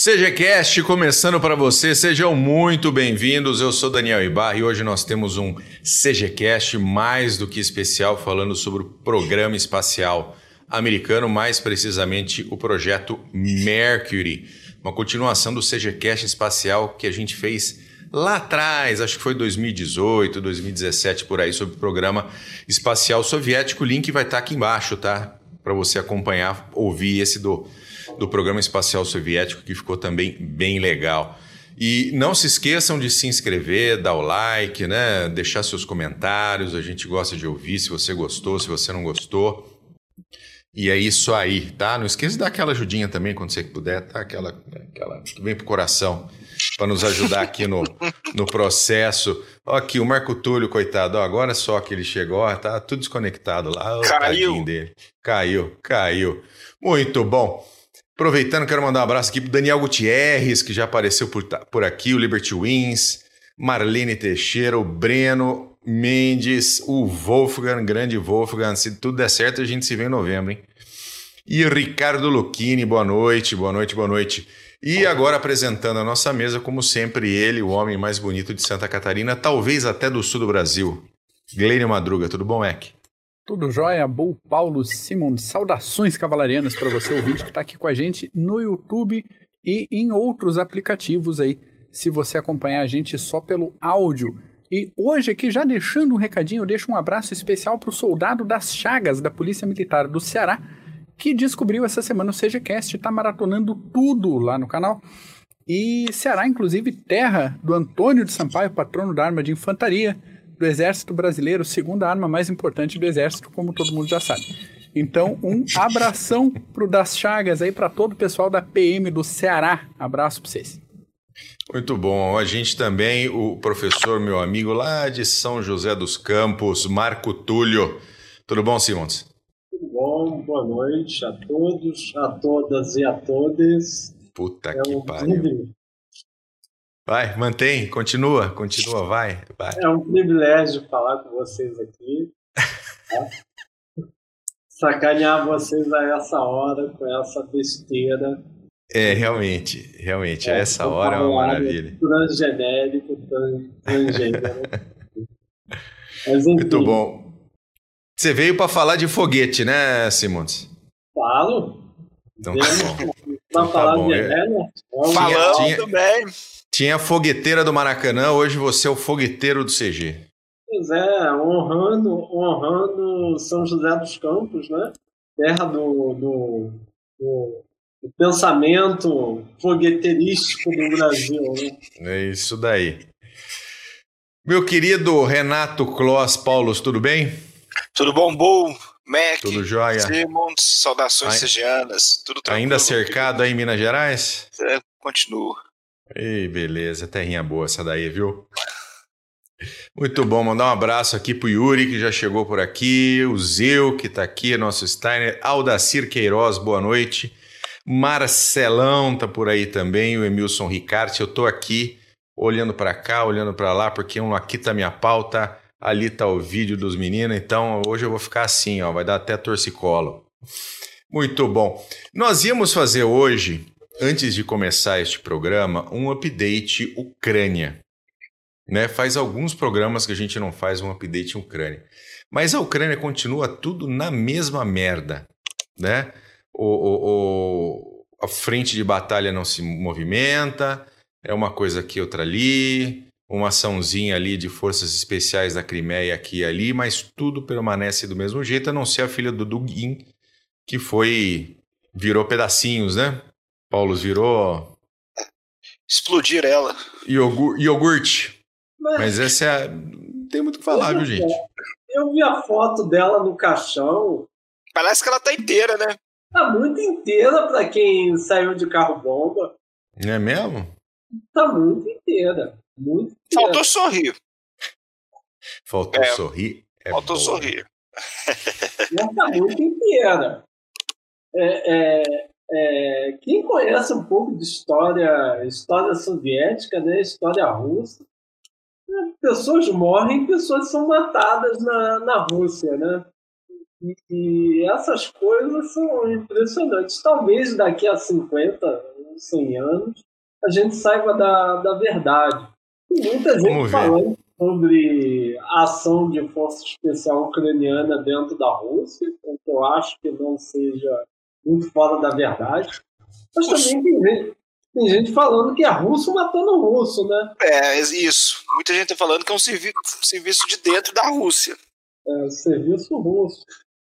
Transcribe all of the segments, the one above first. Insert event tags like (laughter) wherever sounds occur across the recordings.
CGCast começando para você, sejam muito bem-vindos. Eu sou Daniel Ibarra e hoje nós temos um CGCast mais do que especial falando sobre o programa espacial americano, mais precisamente o projeto Mercury, uma continuação do CGCast espacial que a gente fez lá atrás, acho que foi 2018, 2017 por aí, sobre o programa espacial soviético. O link vai estar aqui embaixo, tá? Para você acompanhar, ouvir esse do do programa espacial soviético, que ficou também bem legal. E não se esqueçam de se inscrever, dar o like, né? deixar seus comentários. A gente gosta de ouvir se você gostou, se você não gostou. E é isso aí, tá? Não esqueça de dar aquela ajudinha também quando você puder, tá? Aquela, aquela que vem pro coração para nos ajudar aqui no, no processo. Ó, aqui o Marco Túlio, coitado, ó, agora só que ele chegou, ó, tá tudo desconectado lá. caiu. Dele. Caiu, caiu. Muito bom. Aproveitando, quero mandar um abraço aqui para Daniel Gutierrez, que já apareceu por, por aqui, o Liberty Wins, Marlene Teixeira, o Breno Mendes, o Wolfgang, grande Wolfgang. Se tudo der certo, a gente se vê em novembro, hein? E Ricardo Lucchini, boa noite, boa noite, boa noite. E agora apresentando a nossa mesa, como sempre, ele, o homem mais bonito de Santa Catarina, talvez até do sul do Brasil. Glênio Madruga, tudo bom, Eck? Tudo jóia, Bull Paulo Simon. Saudações cavalarianas para você, ouvinte, que está aqui com a gente no YouTube e em outros aplicativos aí, se você acompanhar a gente só pelo áudio. E hoje aqui, já deixando um recadinho, eu deixo um abraço especial para o soldado das Chagas da Polícia Militar do Ceará, que descobriu essa semana o CGCast, está maratonando tudo lá no canal. E Ceará, inclusive, terra do Antônio de Sampaio, patrono da arma de infantaria, do Exército Brasileiro, segunda arma mais importante do Exército, como todo mundo já sabe. Então, um abração pro Das Chagas aí para todo o pessoal da PM do Ceará. Abraço para vocês. Muito bom. A gente também, o professor, meu amigo lá de São José dos Campos, Marco Túlio. Tudo bom, Simons? Tudo bom, boa noite a todos, a todas e a todas. Puta é que um pariu. Vai, mantém, continua, continua, vai, vai. É um privilégio falar com vocês aqui. Tá? Sacanear vocês a essa hora com essa besteira. É, realmente, realmente, é, essa hora é uma maravilha. Transgenérico, transgênero. (laughs) Mas, enfim, Muito bom. Você veio para falar de foguete, né, Simons? Falo. Então tá bom. Para então, falar tá bom. de Enéas? Falando também. Tinha a fogueteira do Maracanã, hoje você é o fogueteiro do CG. Pois é, honrando, honrando São José dos Campos, né? Terra do, do, do, do pensamento fogueteirístico do Brasil. Né? É isso daí. Meu querido Renato Kloss Paulos, tudo bem? Tudo bom, bom? Mac, tudo jóia. Simons, saudações Ai... tudo tranquilo. Ainda cercado aí em Minas Gerais? É, continua. Ei, beleza, terrinha boa essa daí, viu? Muito bom, mandar um abraço aqui pro Yuri, que já chegou por aqui, o Zeu, que tá aqui, nosso Steiner, Aldacir Queiroz, boa noite, Marcelão tá por aí também, o Emilson Ricarte, eu tô aqui olhando para cá, olhando para lá, porque um, aqui tá minha pauta, ali tá o vídeo dos meninos, então hoje eu vou ficar assim, ó, vai dar até torcicolo. Muito bom. Nós íamos fazer hoje antes de começar este programa, um update Ucrânia. Né? Faz alguns programas que a gente não faz um update Ucrânia. Mas a Ucrânia continua tudo na mesma merda. Né? O, o, o, a frente de batalha não se movimenta, é uma coisa aqui, outra ali, uma açãozinha ali de forças especiais da Crimeia aqui e ali, mas tudo permanece do mesmo jeito, a não ser a filha do Dugin, que foi. virou pedacinhos, né? Paulo virou. Explodir ela. Iogur, iogurte. Mas, Mas essa é. A... Não tem muito o que falar, viu, gente? Eu vi a foto dela no caixão. Parece que ela tá inteira, né? Tá muito inteira pra quem saiu de carro bomba. É mesmo? Tá muito inteira. Muito inteira. Faltou sorrir. Faltou é, sorrir. É faltou boa. sorrir. Ela tá muito inteira. É, é, é, quem conhece um pouco de história, história soviética, né, história russa, né, pessoas morrem, pessoas são matadas na, na Rússia, né? E, e essas coisas são impressionantes. Talvez daqui a 50, 100 anos, a gente saiba da, da verdade. Tem muita gente Vamos ver. falando sobre a ação de força especial ucraniana dentro da Rússia, o que eu acho que não seja muito fora da verdade. Mas também tem gente, tem gente falando que é russo matando russo, né? É, isso. Muita gente tá falando que é um servi serviço de dentro da Rússia. É, serviço russo.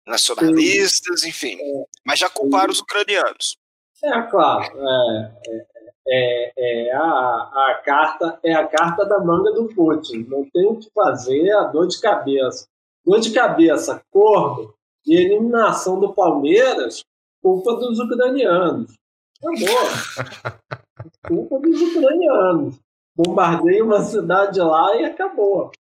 Nacionalistas, enfim. Mas já culparam os ucranianos. É, claro. É, é, é, é a, a carta é a carta da manga do Putin. Não tem o que fazer, a dor de cabeça. Dor de cabeça, corno e eliminação do Palmeiras, culpa dos ucranianos. Acabou. (laughs) culpa dos ucranianos. Bombardei uma cidade lá e acabou.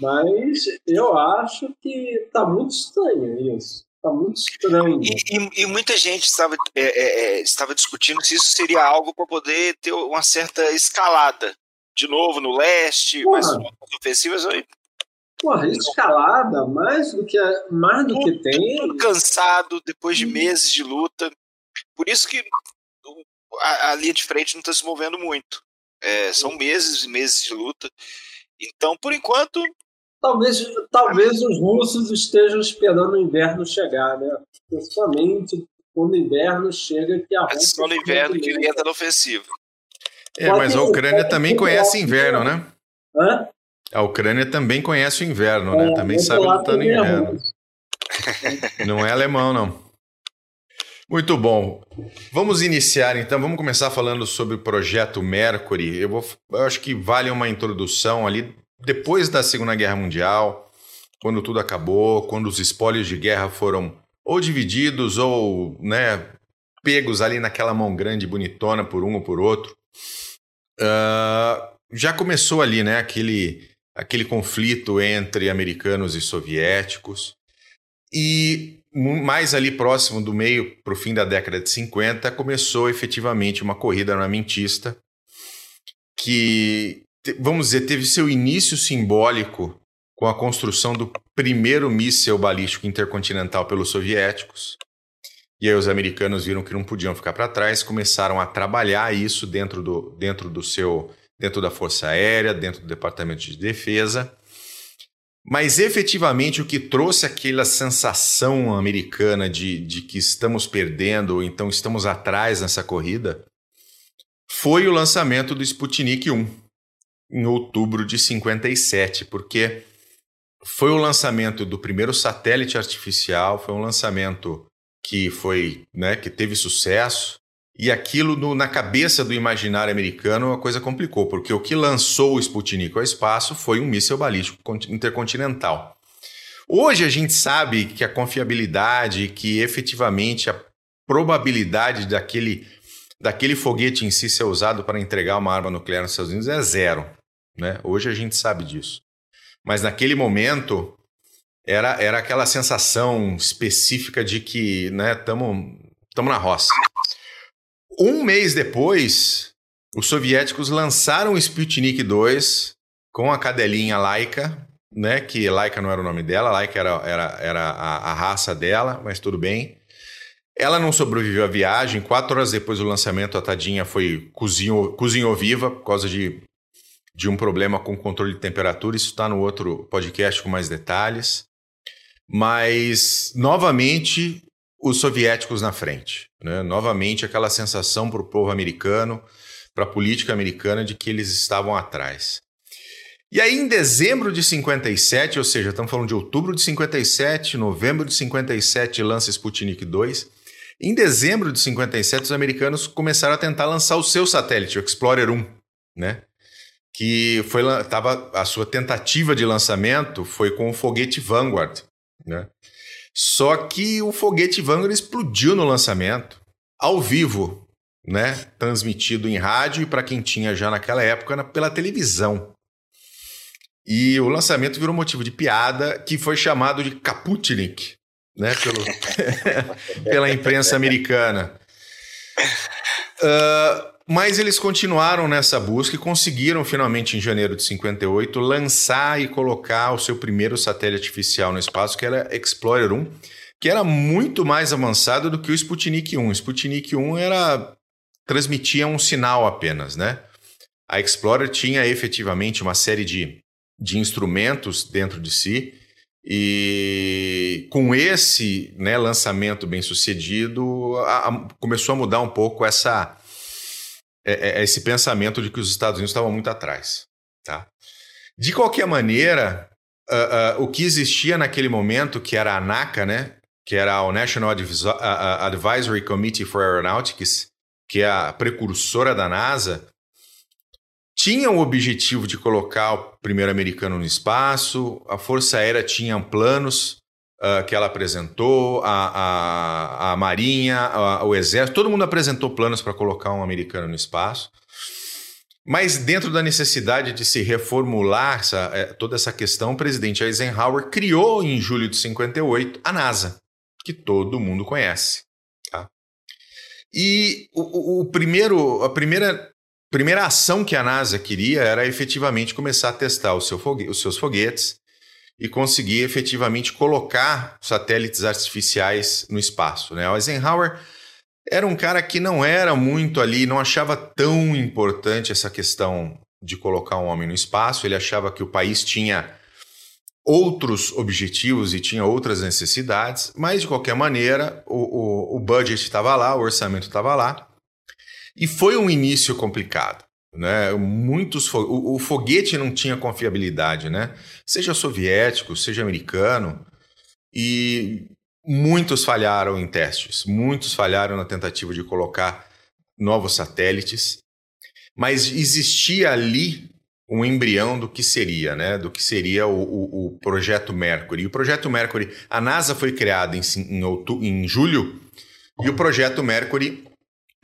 Mas eu acho que tá muito estranho isso. Tá muito estranho. E, e- e muita gente estava, é, é, é, estava discutindo se isso seria algo para poder ter uma certa escalada. De novo no leste, Porra. mas ofensivas aí. Porra, escalada, mais do que, mais do que tem. Tudo cansado, depois de meses de luta. Por isso que a, a linha de frente não está se movendo muito. É, são meses e meses de luta. Então, por enquanto, Talvez, talvez os russos estejam esperando o inverno chegar, né? Principalmente quando o inverno chega, que a é Rússia só no inverno que ele entra na ofensiva. É, mas a Ucrânia também conhece inverno, né? Hã? A Ucrânia também conhece o inverno, né? É, Também sabe lutar no inverno. Não é alemão, não. Muito bom. Vamos iniciar então. Vamos começar falando sobre o projeto Mercury. Eu, vou, eu acho que vale uma introdução ali. Depois da Segunda Guerra Mundial, quando tudo acabou, quando os espólios de guerra foram ou divididos ou né, pegos ali naquela mão grande bonitona por um ou por outro, ah, já começou ali né, aquele, aquele conflito entre americanos e soviéticos. E mais ali próximo do meio para o fim da década de 50, começou efetivamente uma corrida armamentista que, vamos dizer, teve seu início simbólico com a construção do primeiro míssil balístico intercontinental pelos soviéticos. E aí os americanos viram que não podiam ficar para trás, começaram a trabalhar isso dentro do, dentro do seu, dentro da Força Aérea, dentro do Departamento de Defesa. Mas efetivamente o que trouxe aquela sensação americana de, de que estamos perdendo, ou então estamos atrás nessa corrida, foi o lançamento do Sputnik 1, em outubro de 57, porque foi o lançamento do primeiro satélite artificial, foi um lançamento que foi, né, que teve sucesso, e aquilo no- na cabeça do imaginário americano a coisa complicou, porque o que lançou o Sputnik ao espaço foi um míssil balístico conti- intercontinental. Hoje a gente sabe que a confiabilidade, que efetivamente a probabilidade daquele, daquele foguete em si ser usado para entregar uma arma nuclear nos Estados Unidos é zero. Né? Hoje a gente sabe disso. Mas naquele momento era, era aquela sensação específica de que estamos na roça. Um mês depois, os soviéticos lançaram o Sputnik 2 com a cadelinha Laika, né? Que Laika não era o nome dela, Laika era, era, era a, a raça dela, mas tudo bem. Ela não sobreviveu à viagem. Quatro horas depois do lançamento, a tadinha foi cozinhou, cozinhou viva por causa de, de um problema com controle de temperatura. Isso está no outro podcast com mais detalhes. Mas, novamente, os soviéticos na frente. Né? Novamente, aquela sensação para o povo americano, para a política americana, de que eles estavam atrás. E aí, em dezembro de 57, ou seja, estamos falando de outubro de 57, novembro de 57, lança Sputnik 2. Em dezembro de 57, os americanos começaram a tentar lançar o seu satélite, o Explorer 1, né? Que foi tava, a sua tentativa de lançamento foi com o foguete Vanguard, né? Só que o foguete Vanguard explodiu no lançamento, ao vivo, né? Transmitido em rádio e para quem tinha já naquela época na, pela televisão. E o lançamento virou motivo de piada, que foi chamado de Kaputnik, né? Pelo, (laughs) pela imprensa americana. Uh, Mas eles continuaram nessa busca e conseguiram finalmente em janeiro de 58 lançar e colocar o seu primeiro satélite artificial no espaço, que era Explorer 1, que era muito mais avançado do que o Sputnik 1. O Sputnik 1 era transmitia um sinal apenas, né? A Explorer tinha efetivamente uma série de, de instrumentos dentro de si e com esse né, lançamento bem sucedido, a, a, começou a mudar um pouco essa é, é, é, esse pensamento de que os Estados Unidos estavam muito atrás. Tá? De qualquer maneira, uh, uh, o que existia naquele momento, que era a ANACA, né, que era o National Advisory Committee for Aeronautics, que é a precursora da NASA, tinha o objetivo de colocar o primeiro americano no espaço, a Força Aérea tinha planos uh, que ela apresentou, a, a, a Marinha, a, o Exército, todo mundo apresentou planos para colocar um americano no espaço. Mas dentro da necessidade de se reformular essa, é, toda essa questão, o presidente Eisenhower criou em julho de 58 a NASA, que todo mundo conhece. Tá? E o, o, primeiro, a primeira, primeira ação que a NASA queria era efetivamente começar a testar seu fogue, os seus foguetes e conseguir efetivamente colocar satélites artificiais no espaço. Né? O Eisenhower era um cara que não era muito ali, não achava tão importante essa questão de colocar um homem no espaço, ele achava que o país tinha outros objetivos e tinha outras necessidades, mas de qualquer maneira o, o, o budget estava lá, o orçamento estava lá, e foi um início complicado. Né? Muitos fo o, o, foguete não tinha confiabilidade, né? Seja soviético, seja americano, e muitos falharam em testes, muitos falharam na tentativa de colocar novos satélites, mas existia ali um embrião do que seria, né? Do que seria o, o, o projeto Mercury. E o projeto Mercury, a NASA foi criada em, em, em julho e o projeto Mercury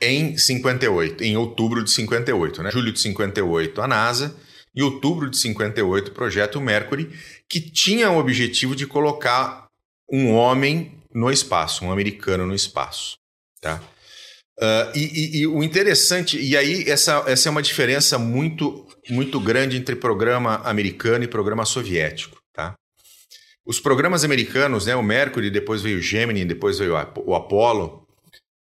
em 58, em outubro de 58, né? Julho de 58 a NASA e outubro de 58 o projeto Mercury, que tinha o objetivo de colocar um homem no espaço, um americano no espaço, tá? Uh, e, e, e, o interessante, e aí essa, essa é uma diferença muito, muito grande entre programa americano e programa soviético, tá? Os programas americanos, né, o Mercury, depois veio o Gemini, depois veio o Apollo,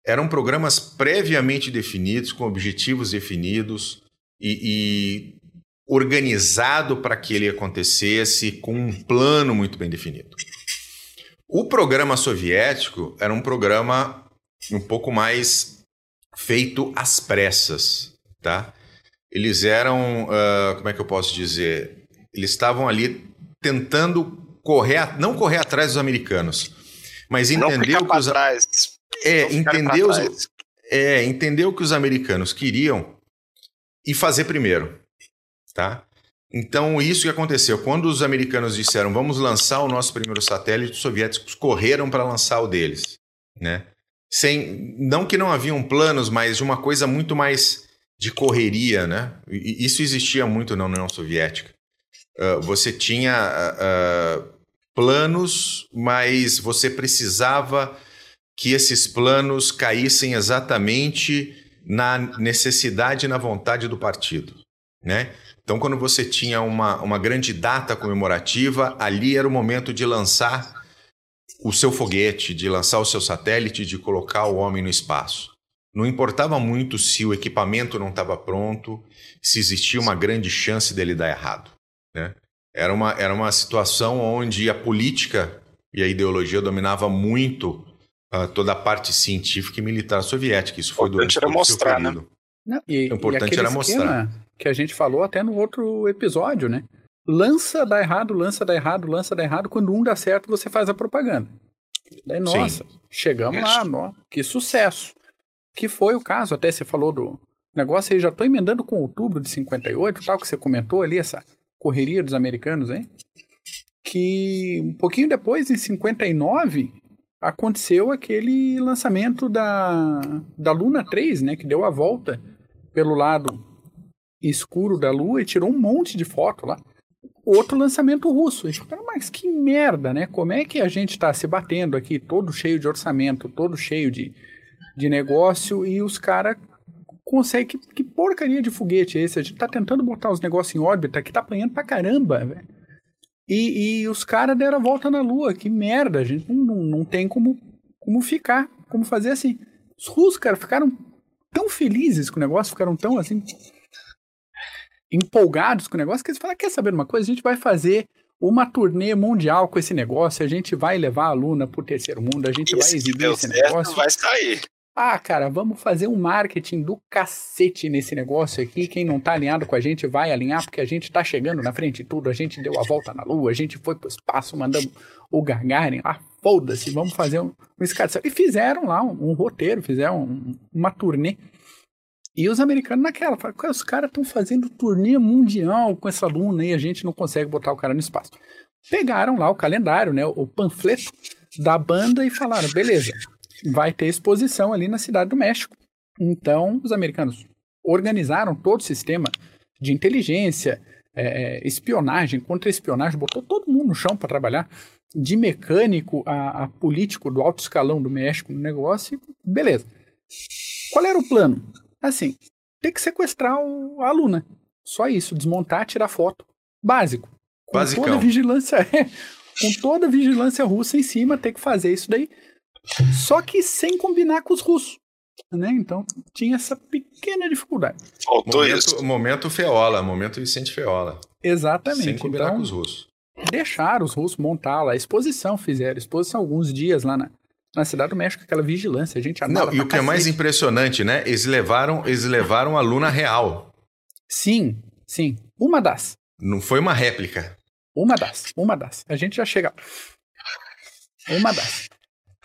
eram programas previamente definidos, com objetivos definidos e, e organizado para que ele acontecesse com um plano muito bem definido. O programa soviético era um programa um pouco mais feito às pressas, tá? Eles eram, uh, como é que eu posso dizer? Eles estavam ali tentando correr, não correr atrás dos americanos, mas entender o que os trás. É, entender os, é, entender o que os americanos queriam e fazer primeiro, tá? Então, isso que aconteceu. Quando os americanos disseram vamos lançar o nosso primeiro satélite, os soviéticos correram para lançar o deles, né? Sem, não que não haviam planos, mas de uma coisa muito mais de correria, né? E isso existia muito na União Soviética. Uh, você tinha uh, planos, mas você precisava que esses planos caíssem exatamente na necessidade e na vontade do partido, né? Então, quando você tinha uma, uma grande data comemorativa, ali era o momento de lançar o seu foguete, de lançar o seu satélite, de colocar o homem no espaço. Não importava muito se o equipamento não estava pronto, se existia uma grande chance dele dar errado. Né? Era, uma, era uma situação onde a política e a ideologia dominava muito uh, toda a parte científica e militar soviética. Isso foi durante era mostrar, né? Não, e, o importante e era mostrar. Que a gente falou até no outro episódio, né? Lança dá errado, lança dá errado, lança dá errado. Quando um dá certo, você faz a propaganda. Daí, nossa, Sim. chegamos lá, no, que sucesso. Que foi o caso, até você falou do negócio aí, já estou emendando com outubro de 58, tal, que você comentou ali, essa correria dos americanos, hein? Que um pouquinho depois, em 59, aconteceu aquele lançamento da, da Luna 3, né? Que deu a volta pelo lado escuro da Lua e tirou um monte de foto lá. Outro lançamento russo. Falaram, mas que merda, né? Como é que a gente está se batendo aqui, todo cheio de orçamento, todo cheio de, de negócio, e os caras consegue. Que, que, porcaria de foguete é esse? A gente tá tentando botar os negócios em órbita, que tá apanhando pra caramba, velho. E, e, os caras deram a volta na Lua. Que merda, a gente não, não, não tem como, como ficar, como fazer assim. Os russos, cara, ficaram tão felizes com o negócio, ficaram tão assim. empolgados com o negócio, que eles falaram: quer saber uma coisa? A gente vai fazer uma turnê mundial com esse negócio, a gente vai levar a Luna pro terceiro mundo, a gente vai exibir esse negócio. Vai sair. Ah, cara, vamos fazer um marketing do cacete nesse negócio aqui. Quem não tá alinhado com a gente vai alinhar, porque a gente tá chegando na frente de tudo. A gente deu a volta na Lua, a gente foi pro espaço, mandamos o Gagarin lá. Foda-se, vamos fazer um, um E fizeram lá um, um roteiro, fizeram um, uma turnê. E os americanos naquela, falaram, os caras estão fazendo turnê mundial com essa Luna e a gente não consegue botar o cara no espaço. Pegaram lá o calendário, né, o panfleto da banda e falaram, beleza, vai ter exposição ali na cidade do México. Então, os americanos organizaram todo o sistema de inteligência, é, é espionagem, contra-espionagem, botou todo mundo no chão para trabalhar, de mecânico a, a, político do alto escalão do México no negócio, beleza. Qual era o plano? Assim, tem que sequestrar o, a Luna. Só isso, desmontar, tirar foto. Básico. Com Basicão. toda vigilância, é, (laughs) com toda vigilância russa em cima, tem que fazer isso daí. Só que sem combinar com os russos. Né? Então tinha essa pequena dificuldade. Faltou momento, isso. Momento Feola, momento Vicente Feola. Exatamente. Sem combinar então, com os russos. Deixaram os russos montar lá a exposição, fizeram exposição alguns dias lá na, na cidade do México, aquela vigilância, a gente Não, e o que cacete. é mais impressionante, né? Eles levaram, eles levaram a Luna real. Sim, sim. Uma das. Não foi uma réplica. Uma das, uma das. A gente já chega. Uma das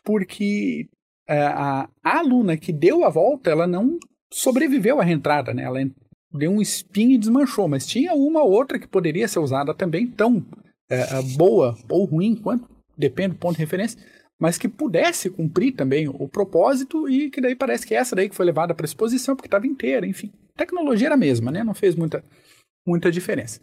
porque é, a, a aluna que deu a volta, ela não sobreviveu à reentrada, né? Ela deu um spin e desmanchou, mas tinha uma outra que poderia ser usada também tão é, boa ou ruim quanto, depende do ponto de referência, mas que pudesse cumprir também o propósito e que daí parece que essa daí que foi levada para exposição porque estava inteira, enfim. Tecnologia era a mesma, né? Não fez muita, muita diferença.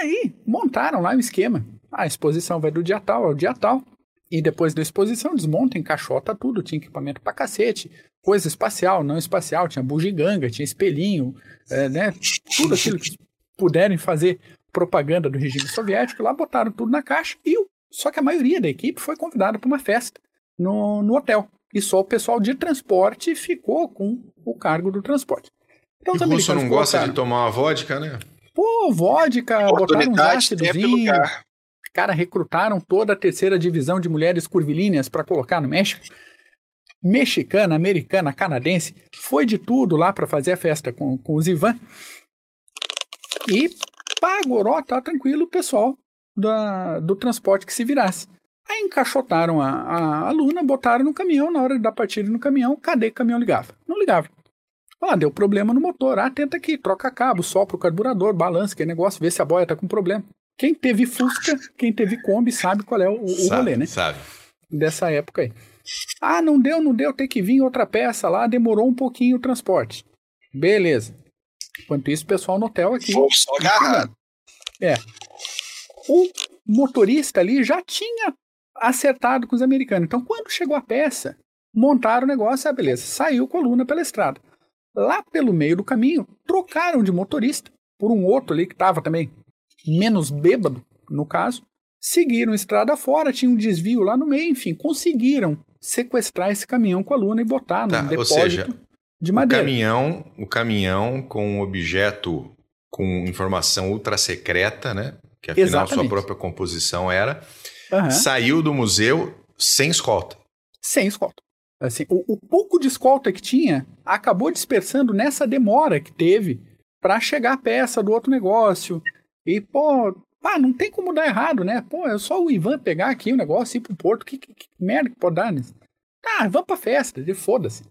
Aí montaram lá o um esquema. A exposição vai do dia tal ao dia tal. E depois da exposição, desmonta, encaixota tudo, tinha equipamento pra cacete, coisa espacial, não espacial, tinha bugiganga, tinha espelhinho, é, né? Tudo aquilo que puderem fazer propaganda do regime soviético, lá botaram tudo na caixa e só que a maioria da equipe foi convidada para uma festa no, no hotel. E só o pessoal de transporte ficou com o cargo do transporte. Então, e o russo não gosta de tomar uma vodka, né? Pô, vodka, botaram um ácidozinho. Cara, recrutaram toda a terceira divisão de mulheres curvilíneas para colocar no México. Mexicana, americana, canadense, foi de tudo lá para fazer a festa com, com os Ivan. E pagoró, tá tranquilo o pessoal da, do transporte que se virasse. Aí encaixotaram a, a aluna, botaram no caminhão, na hora dar partida no caminhão, cadê o caminhão ligava? Não ligava. Ah, deu problema no motor. Ah, tenta aqui, troca cabo, sopra o carburador, balança, que negócio, vê se a boia tá com problema. Quem teve Fusca, quem teve Kombi sabe qual é o, o sabe, rolê, né? Sabe. Dessa época aí. Ah, não deu, não deu, tem que vir outra peça lá, demorou um pouquinho o transporte. Beleza. Enquanto isso, o pessoal no hotel aqui. Vou só agarrar. É. O motorista ali já tinha acertado com os americanos. Então, quando chegou a peça, montaram o negócio, ah, beleza, saiu coluna pela estrada. Lá pelo meio do caminho, trocaram de motorista por um outro ali que estava também menos bêbado, no caso, seguiram estrada fora, tinha um desvio lá no meio, enfim, conseguiram sequestrar esse caminhão com a Luna e botar tá, num depósito seja, de madeira. O caminhão, o caminhão com um objeto com informação ultra secreta, né? Que afinal Exatamente. sua própria composição era, uhum. saiu do museu sem escolta. Sem escolta. Assim, o, o pouco de escolta que tinha acabou dispersando nessa demora que teve para chegar a peça do outro negócio, e, pô, pá, não tem como dar errado, né? Pô, é só o Ivan pegar aqui o negócio e ir pro Porto. Que, que, que merda que pode dar nisso? Tá, vamos pra festa, de foda-se.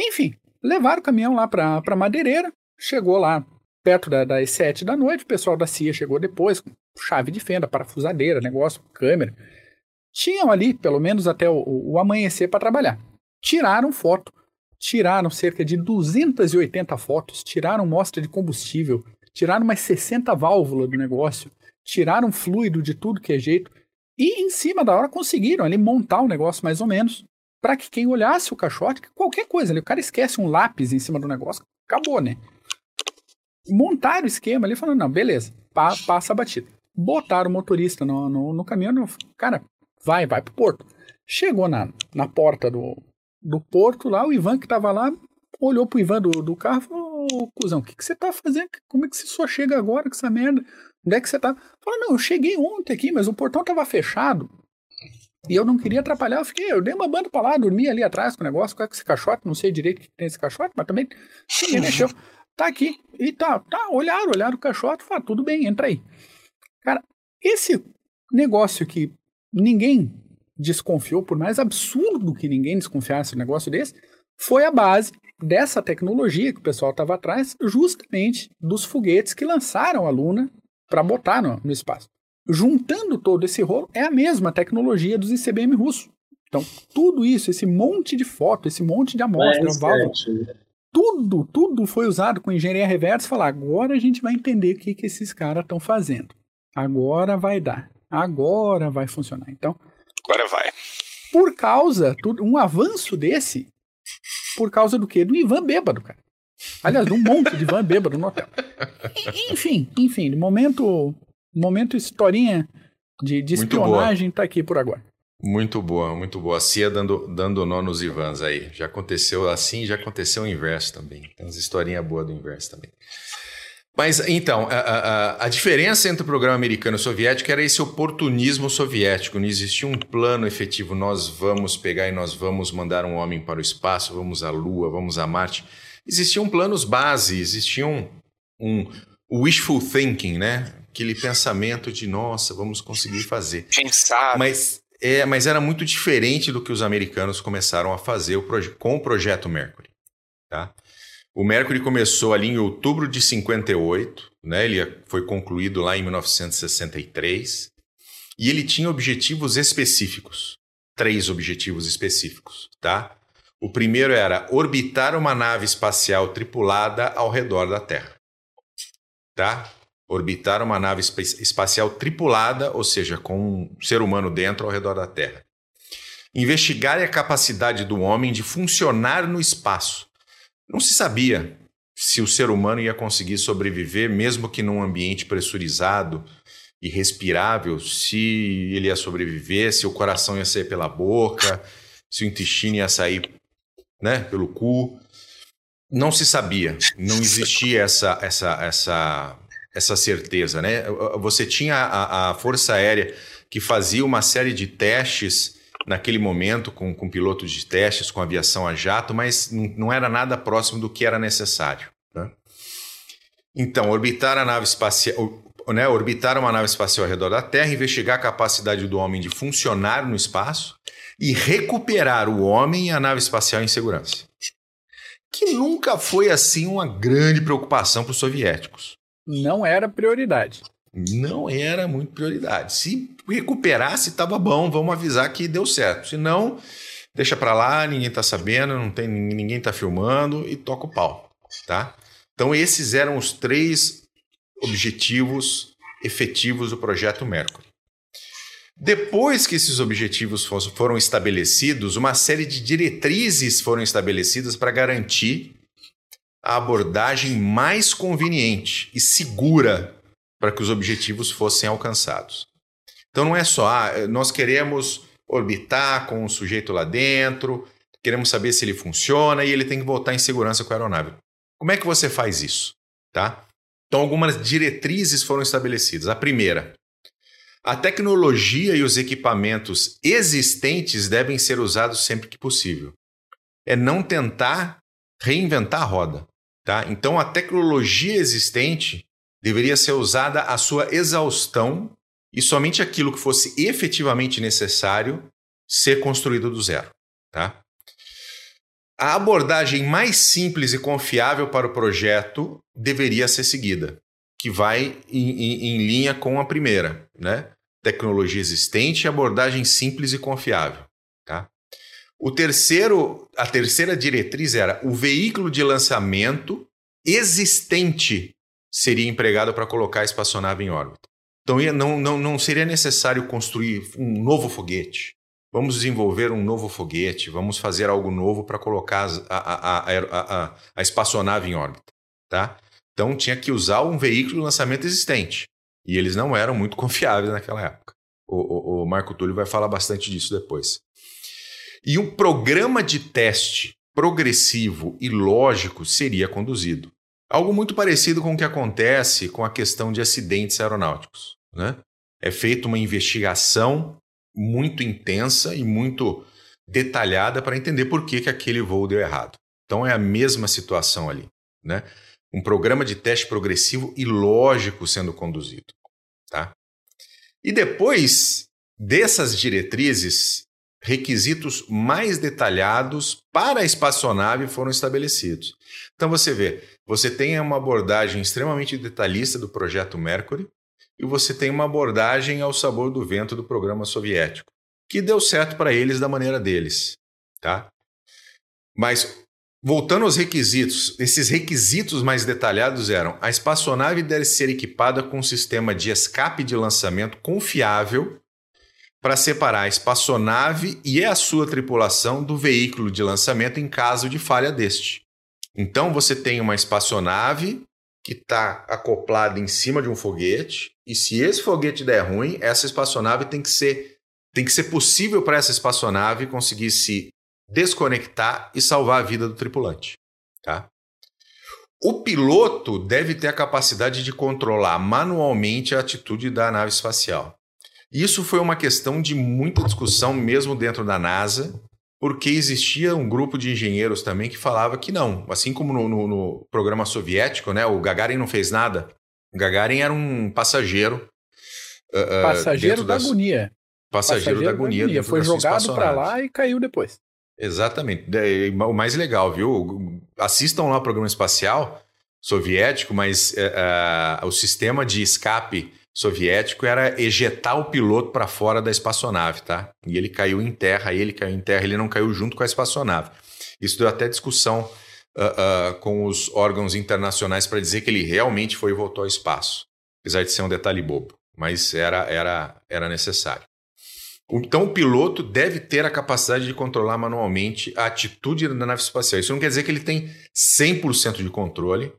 Enfim, levaram o caminhão lá pra, pra Madeireira. Chegou lá perto da, das sete da noite. O pessoal da CIA chegou depois, com chave de fenda, parafusadeira, negócio, câmera. Tinham ali, pelo menos até o, o amanhecer, para trabalhar. Tiraram foto. Tiraram cerca de 280 fotos, tiraram mostra de combustível, tiraram umas 60 válvulas do negócio, tiraram fluido de tudo que é jeito, e em cima da hora conseguiram ali montar o negócio mais ou menos, para que quem olhasse o caixote, qualquer coisa ali, o cara esquece um lápis em cima do negócio, acabou, né? Montaram o esquema ali, falando, não, beleza, pa, passa a batida. Botaram o motorista no, no, no caminhão, no, cara, vai, vai pro porto. Chegou na, na porta do, do porto lá, o Ivan que tava lá, olhou pro Ivan do, do carro e falou, ô, cuzão, o que, que você tá fazendo? Como é que você só chega agora com essa merda? Onde é que você tá? Falou, não, eu cheguei ontem aqui, mas o portão tava fechado. E eu não queria atrapalhar, eu fiquei, eu dei uma banda pra lá, dormi ali atrás com o negócio, com esse caixote, não sei direito o que tem esse caixote, mas também (laughs) ninguém mexeu. Tá aqui. E tá, tá, olharam, olharam o caixote, falaram, tudo bem, entra aí. Cara, esse negócio que ninguém desconfiou, por mais absurdo que ninguém desconfiasse um negócio desse, foi a base dessa tecnologia que o pessoal estava atrás, justamente dos foguetes que lançaram a Luna para botar no, no espaço. Juntando todo esse rolo, é a mesma tecnologia dos ICBM russos. Então, tudo isso, esse monte de foto, esse monte de amostra, válvula, tudo, tudo foi usado com engenharia reversa. Falar, agora a gente vai entender o que, que esses caras estão fazendo. Agora vai dar. Agora vai funcionar. Então, agora vai. Por causa, um avanço desse, por causa do quê? Do Ivan bêbado, cara. Aliás, de um monte de Ivan bêbado no hotel. (laughs) Enfim, enfim, momento, momento historinha de, de espionagem tá aqui por agora. Muito boa, muito boa. A Cia dando, dando nó nos Ivans aí. Já aconteceu assim, já aconteceu o inverso também. Tem umas historinhas boas do inverso também. Mas então, a, a, a, diferença entre o programa americano e o soviético era esse oportunismo soviético. Não existia um plano efetivo. Nós vamos pegar e nós vamos mandar um homem para o espaço, vamos à Lua, vamos a Marte. Existiam planos base, existiam um, um wishful thinking, né? Aquele pensamento de, nossa, vamos conseguir fazer. Pensar. Mas é, mas era muito diferente do que os americanos começaram a fazer o com o projeto Mercury. Tá? O Mercury começou ali em outubro de 58, né? ele foi concluído lá em 1963, e ele tinha objetivos específicos. Três objetivos específicos. Tá? O primeiro era orbitar uma nave espacial tripulada ao redor da Terra. Tá? orbitar uma nave espacial tripulada, ou seja, com um ser humano dentro ao redor da Terra. Investigar a capacidade do homem de funcionar no espaço. Não se sabia se o ser humano ia conseguir sobreviver, mesmo que num ambiente pressurizado e respirável, se ele ia sobreviver, se o coração ia sair pela boca, se o intestino ia sair né, pelo cu. Não se sabia, não existia essa, essa, essa essa certeza, né? Você tinha a, a Força Aérea que fazia uma série de testes naquele momento com, com pilotos de testes, com aviação a jato, mas não era nada próximo do que era necessário. Né? Então, orbitar a nave espacial, né, orbitar uma nave espacial ao redor da Terra, investigar a capacidade do homem de funcionar no espaço e recuperar o homem e a nave espacial em segurança. Que nunca foi assim uma grande preocupação para os soviéticos não era prioridade. Não era muito prioridade. Se recuperasse, estava bom, vamos avisar que deu certo. Se não, deixa para lá, ninguém está sabendo, não tem ninguém está filmando e toca o pau, tá? Então esses eram os três objetivos efetivos do projeto Mercury. Depois que esses objetivos foram estabelecidos, uma série de diretrizes foram estabelecidas para garantir a abordagem mais conveniente e segura para que os objetivos fossem alcançados. Então não é só, ah, nós queremos orbitar com o sujeito lá dentro, queremos saber se ele funciona e ele tem que voltar em segurança com a aeronave. Como é que você faz isso? Tá? Então algumas diretrizes foram estabelecidas. A primeira, a tecnologia e os equipamentos existentes devem ser usados sempre que possível. É não tentar reinventar a roda. Tá? Então, a tecnologia existente deveria ser usada à sua exaustão e somente aquilo que fosse efetivamente necessário ser construído do zero. Tá? A abordagem mais simples e confiável para o projeto deveria ser seguida, que vai em, em, em linha com a primeira, né? Tecnologia existente e abordagem simples e confiável. Tá? O terceiro, a terceira diretriz era o veículo de lançamento existente seria empregado para colocar a espaçonave em órbita. Então não, não, não seria necessário construir um novo foguete, vamos desenvolver um novo foguete, vamos fazer algo novo para colocar a, a, a, a, a espaçonave em órbita. Tá? Então tinha que usar um veículo de lançamento existente. E eles não eram muito (laughs) confiáveis naquela época. O, o, o Marco Túlio vai falar bastante disso depois. E um programa de teste progressivo e lógico seria conduzido. Algo muito parecido com o que acontece com a questão de acidentes aeronáuticos. Né? É feita uma investigação muito intensa e muito detalhada para entender por que, que aquele voo deu errado. Então é a mesma situação ali. Né? Um programa de teste progressivo e lógico sendo conduzido. Tá? E depois dessas diretrizes, requisitos mais detalhados para a espaçonave foram estabelecidos. Então você vê, você tem uma abordagem extremamente detalhista do projeto Mercury e você tem uma abordagem ao sabor do vento do programa soviético, que deu certo para eles da maneira deles, tá? Mas voltando aos requisitos, esses requisitos mais detalhados eram: a espaçonave deve ser equipada com um sistema de escape de lançamento confiável para separar a espaçonave e a sua tripulação do veículo de lançamento em caso de falha deste. Então você tem uma espaçonave que está acoplada em cima de um foguete, e se esse foguete der ruim, essa espaçonave tem que ser tem que ser possível para essa espaçonave conseguir se desconectar e salvar a vida do tripulante, tá? O piloto deve ter a capacidade de controlar manualmente a atitude da nave espacial. Isso foi uma questão de muita discussão mesmo dentro da NASA, porque existia um grupo de engenheiros também que falava que não. Assim como no, no, no programa soviético, né, o Gagarin não fez nada. O Gagarin era um passageiro. Uh, passageiro da das... agonia. Passageiro, passageiro da agonia. Da agonia. Foi jogado para lá e caiu depois. Exatamente. O mais legal, viu? Assistam lá o programa espacial soviético, mas uh, uh, o sistema de escape soviético era ejetar o piloto para fora da espaçonave, tá? E ele caiu em terra, ele caiu em terra, ele não caiu junto com a espaçonave. Isso deu até discussão uh, uh, com os órgãos internacionais para dizer que ele realmente foi e voltou ao espaço, apesar de ser um detalhe bobo, mas era, era, era necessário. Então, o piloto deve ter a capacidade de controlar manualmente a atitude da nave espacial. Isso não quer dizer que ele tem 100% de controle,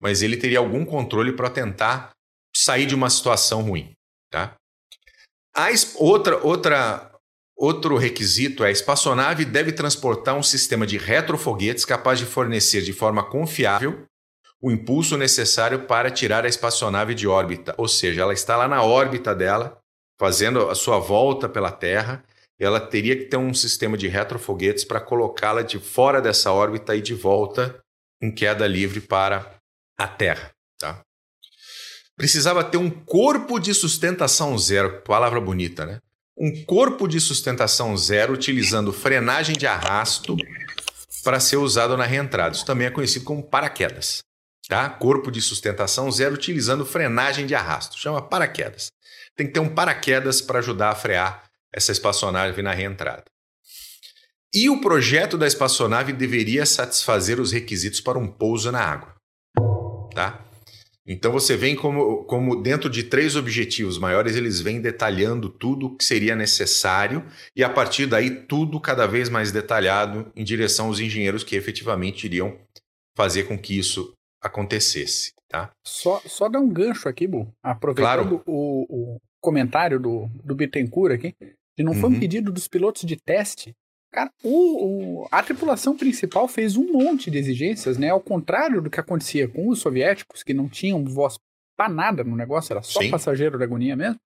mas ele teria algum controle para tentar sair de uma situação ruim. Tá? A outra, outra, outro requisito é a espaçonave deve transportar um sistema de retrofoguetes capaz de fornecer de forma confiável o impulso necessário para tirar a espaçonave de órbita. Ou seja, ela está lá na órbita dela, fazendo a sua volta pela Terra. Ela teria que ter um sistema de retrofoguetes para colocá-la de fora dessa órbita e de volta em queda livre para a Terra. Precisava ter um corpo de sustentação zero, palavra bonita, né? Um corpo de sustentação zero utilizando frenagem de arrasto para ser usado na reentrada. Isso também é conhecido como paraquedas. Tá? Corpo de sustentação zero utilizando frenagem de arrasto. Chama paraquedas. Tem que ter um paraquedas para ajudar a frear essa espaçonave na reentrada. E o projeto da espaçonave deveria satisfazer os requisitos para um pouso na água. Tá? Então você vem como, como dentro de três objetivos maiores, eles vêm detalhando tudo o que seria necessário e a partir daí tudo cada vez mais detalhado em direção aos engenheiros que efetivamente iriam fazer com que isso acontecesse. Tá? Só, só dar um gancho aqui, Bu, aproveitando claro. o, o, comentário do, do Bittencourt aqui, que não foi um uhum. pedido dos pilotos de teste Cara, o, o, a tripulação principal fez um monte de exigências, né? Ao contrário do que acontecia com os soviéticos, que não tinham voz pra nada no negócio, era só Sim. passageiro da agonia mesmo.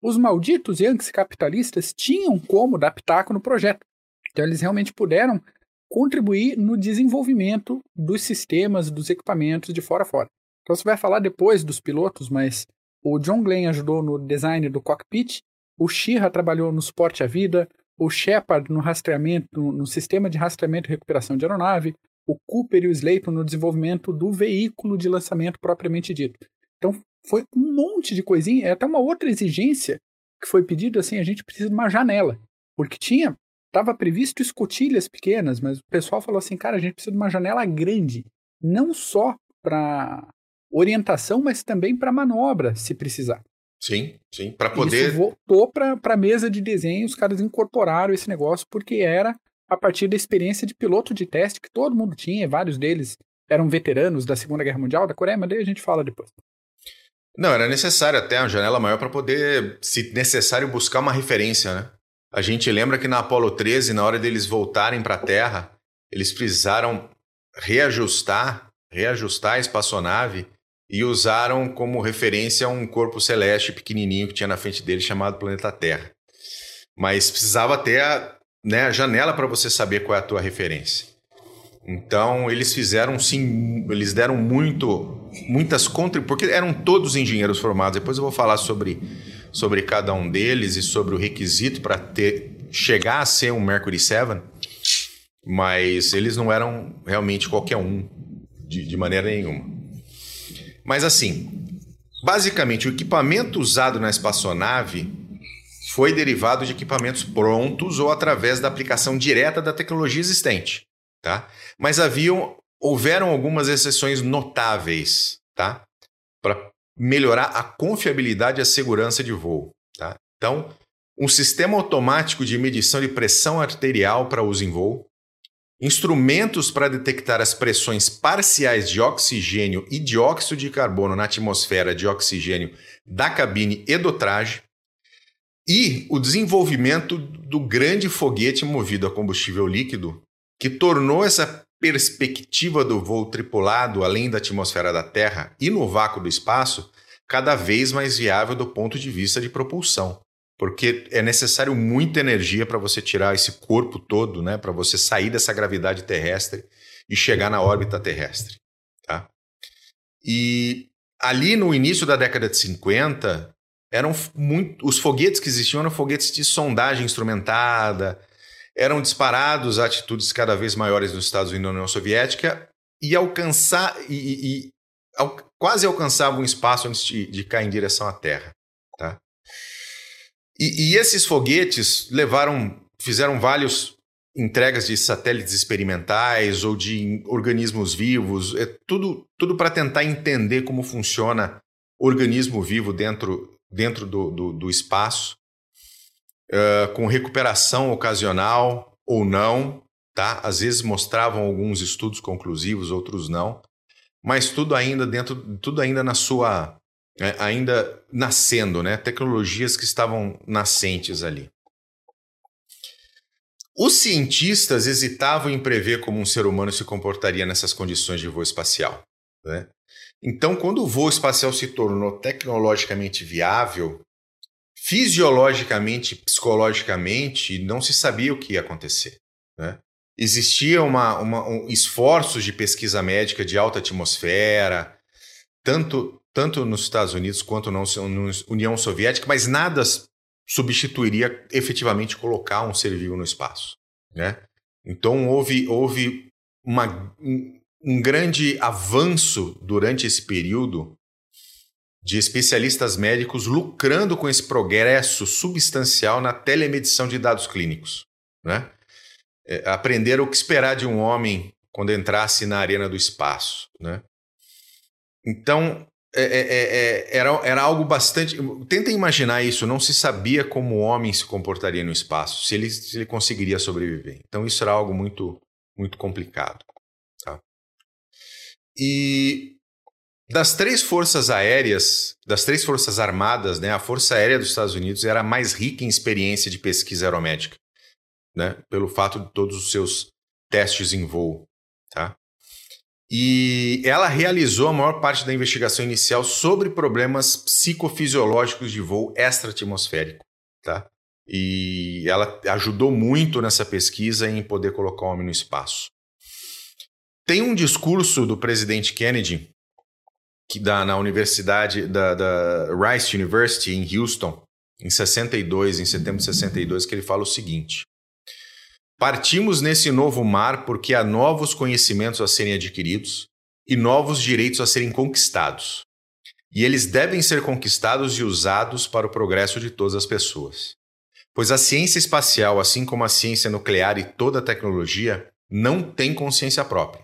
Os malditos Yankees capitalistas tinham como dar pitaco no projeto. Então eles realmente puderam contribuir no desenvolvimento dos sistemas, dos equipamentos de fora a fora. Então você vai falar depois dos pilotos, mas o John Glenn ajudou no design do cockpit, o Shira trabalhou no suporte à vida, o Shepard no rastreamento, no sistema de rastreamento e recuperação de aeronave, o Cooper e o Slayton no desenvolvimento do veículo de lançamento propriamente dito. Então foi um monte de coisinha, é até uma outra exigência que foi pedido assim, a gente precisa de uma janela, porque tinha estava previsto escotilhas pequenas, mas o pessoal falou assim, cara, a gente precisa de uma janela grande, não só para orientação, mas também para manobra, se precisar. Sim, sim, para poder. Isso voltou para a mesa de desenho, os caras incorporaram esse negócio porque era a partir da experiência de piloto de teste que todo mundo tinha, vários deles eram veteranos da Segunda Guerra Mundial, da Coreia, mas daí a gente fala depois. Não, era necessário até uma janela maior para poder, se necessário, buscar uma referência, né? A gente lembra que na Apollo 13, na hora deles voltarem para a Terra, eles precisaram reajustar, reajustar a espaçonave e usaram como referência um corpo celeste pequenininho que tinha na frente dele chamado planeta Terra. Mas precisava ter a, né, a janela para você saber qual é a tua referência. Então eles fizeram sim, eles deram muito, muitas contribuições, porque eram todos engenheiros formados. Depois eu vou falar sobre, sobre cada um deles e sobre o requisito para ter chegar a ser um Mercury 7, mas eles não eram realmente qualquer um de, de maneira nenhuma. Mas assim, basicamente o equipamento usado na espaçonave foi derivado de equipamentos prontos ou através da aplicação direta da tecnologia existente tá? Mas haviam, houveram algumas exceções notáveis, tá? Para melhorar a confiabilidade e a segurança de voo, tá? Então, um sistema automático de medição de pressão arterial para uso em voo, instrumentos para detectar as pressões parciais de oxigênio e dióxido de carbono na atmosfera de oxigênio da cabine e do traje, e o desenvolvimento do grande foguete movido a combustível líquido que tornou essa perspectiva do voo tripulado além da atmosfera da Terra e no vácuo do espaço cada vez mais viável do ponto de vista de propulsão. Porque é necessário muita energia para você tirar esse corpo todo, né, para você sair dessa gravidade terrestre e chegar na órbita terrestre. Tá? E ali no início da década de 50, eram muito, os foguetes que existiam eram foguetes de sondagem instrumentada, eram disparados atitudes cada vez maiores nos Estados Unidos e na União Soviética e alcançar e, e, e al, quase alcançavam um espaço antes de, de, cair em direção à Terra. E, e, esses foguetes levaram, fizeram vários entregas de satélites experimentais ou de organismos vivos, é tudo, tudo para tentar entender como funciona organismo vivo dentro, dentro do, do, do espaço uh, com recuperação ocasional ou não, tá? Às vezes mostravam alguns estudos conclusivos, outros não, mas tudo ainda dentro, tudo ainda na sua, ainda nascendo, né? Tecnologias que estavam nascentes ali. Os cientistas hesitavam em prever como um ser humano se comportaria nessas condições de voo espacial. Né? Então, quando o voo espacial se tornou tecnologicamente viável, fisiologicamente, psicologicamente, não se sabia o que ia acontecer. Né? Existia uma, uma, um, esforços de pesquisa médica de alta atmosfera, tanto, tanto nos Estados Unidos quanto na União Soviética, mas nada substituiria efetivamente colocar um ser vivo no espaço. Né? Então houve, houve uma, um, grande avanço durante esse período de especialistas médicos lucrando com esse progresso substancial na telemedição de dados clínicos. Né? É, aprender o que esperar de um homem quando entrasse na arena do espaço. Né? Então, é, é, é, é era, era algo bastante. Tentem imaginar isso, não se sabia como o homem se comportaria no espaço, se ele, se ele conseguiria sobreviver. Então, isso era algo muito, muito complicado. Tá? E das três forças aéreas, das três forças armadas, né, a Força Aérea dos Estados Unidos era a mais rica em experiência de pesquisa aeromédica, né, pelo fato de todos os seus testes em voo. Tá? E ela realizou a maior parte da investigação inicial sobre problemas psicofisiológicos de voo extra-atmosférico. Tá? E ela ajudou muito nessa pesquisa em poder colocar o homem no espaço. Tem um discurso do presidente Kennedy que dá na universidade da, da Rice University em Houston, em 62, em setembro de 62, que ele fala o seguinte: Partimos nesse novo mar porque há novos conhecimentos a serem adquiridos e novos direitos a serem conquistados. E eles devem ser conquistados e usados para o progresso de todas as pessoas. Pois a ciência espacial, assim como a ciência nuclear e toda a tecnologia, não tem consciência própria.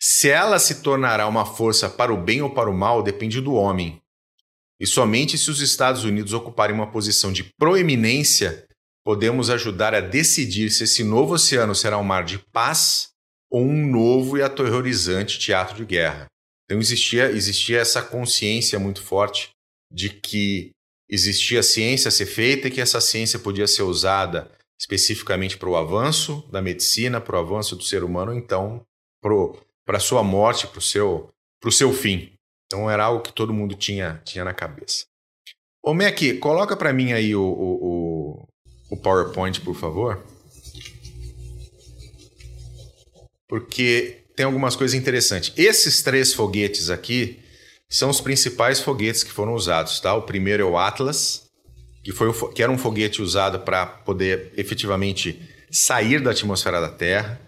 Se ela se tornará uma força para o bem ou para o mal depende do homem. E somente se os Estados Unidos ocuparem uma posição de proeminência, podemos ajudar a decidir se esse novo oceano será um mar de paz ou um novo e aterrorizante teatro de guerra. Então existia, existia essa consciência muito forte de que existia ciência a ser feita e que essa ciência podia ser usada especificamente para o avanço da medicina, para o avanço do ser humano, então para a sua morte, para o seu, seu fim. Então era algo que todo mundo tinha, tinha na cabeça. Ô Mac, coloca para mim aí o, o, o PowerPoint, por favor. Porque tem algumas coisas interessantes. Esses três foguetes aqui são os principais foguetes que foram usados, tá? O primeiro é o Atlas, que, foi o, que era um foguete usado para poder efetivamente sair da atmosfera da Terra.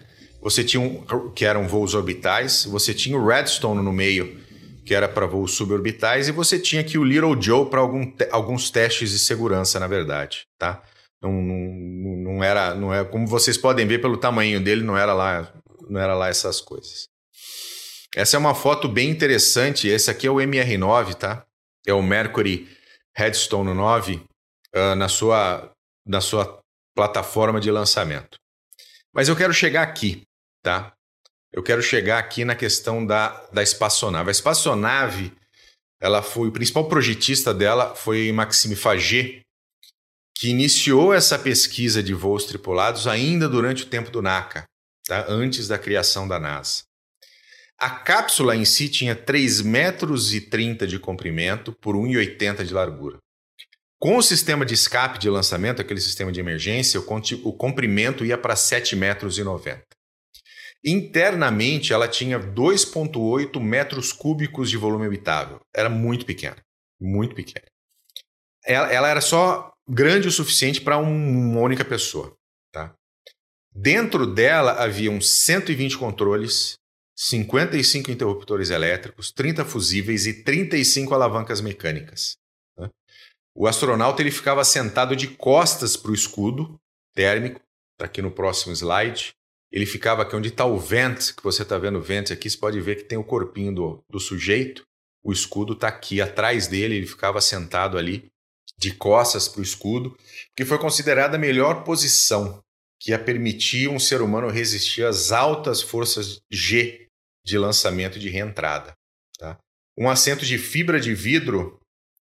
Você tinha um, que eram voos orbitais, você tinha o Redstone no meio, que era para voos suborbitais, e você tinha aqui o Little Joe para te, alguns testes de segurança, na verdade, tá? Não, não, não era, não é como vocês podem ver pelo tamanho dele, não era lá, não era lá essas coisas. Essa é uma foto bem interessante. Esse aqui é o MR9, tá? É o Mercury Redstone 9 uh, ah, na sua na sua plataforma de lançamento. Mas eu quero chegar aqui, tá? Eu quero chegar aqui na questão da, da espaçonave. A espaçonave, ela foi o principal projetista dela foi Maxime Faget, que iniciou essa pesquisa de voos tripulados ainda durante o tempo do NACA, tá? antes da criação da NASA. A cápsula em si tinha 3,30 metros 30 de comprimento por 1,80 de largura. Com o sistema de escape de lançamento, aquele sistema de emergência, o comprimento ia para 7,90 metros. 90. Internamente, ela tinha 2,8 metros cúbicos de volume habitável. Era muito pequena, muito pequena. Ela, ela era só grande o suficiente para uma única pessoa. Tá? Dentro dela haviam 120 controles, 55 interruptores elétricos, 30 fusíveis e 35 alavancas mecânicas. Né? O astronauta ele ficava sentado de costas para o escudo térmico, está aqui no próximo slide. Ele ficava aqui onde está o vent, que você está vendo o vent aqui, você pode ver que tem o corpinho do, do sujeito. O escudo está aqui atrás dele, ele ficava sentado ali de costas para o escudo, que foi considerada a melhor posição que ia permitir um ser humano resistir às altas forças G de lançamento e de reentrada. Tá? Um assento de fibra de vidro,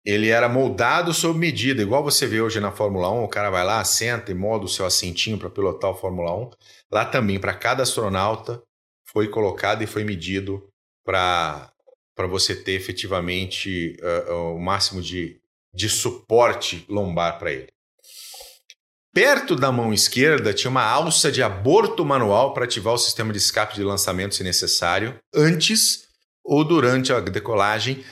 ele era moldado sob medida, igual você vê hoje na Fórmula 1, o cara vai lá, senta e molda o seu assentinho para pilotar o Fórmula 1. Lá também, para cada astronauta, foi colocado e foi medido para você ter efetivamente uh, o máximo de de suporte lombar para ele. Perto da mão esquerda tinha uma alça de aborto manual para ativar o sistema de escape de lançamento se necessário, antes ou durante a decolagem,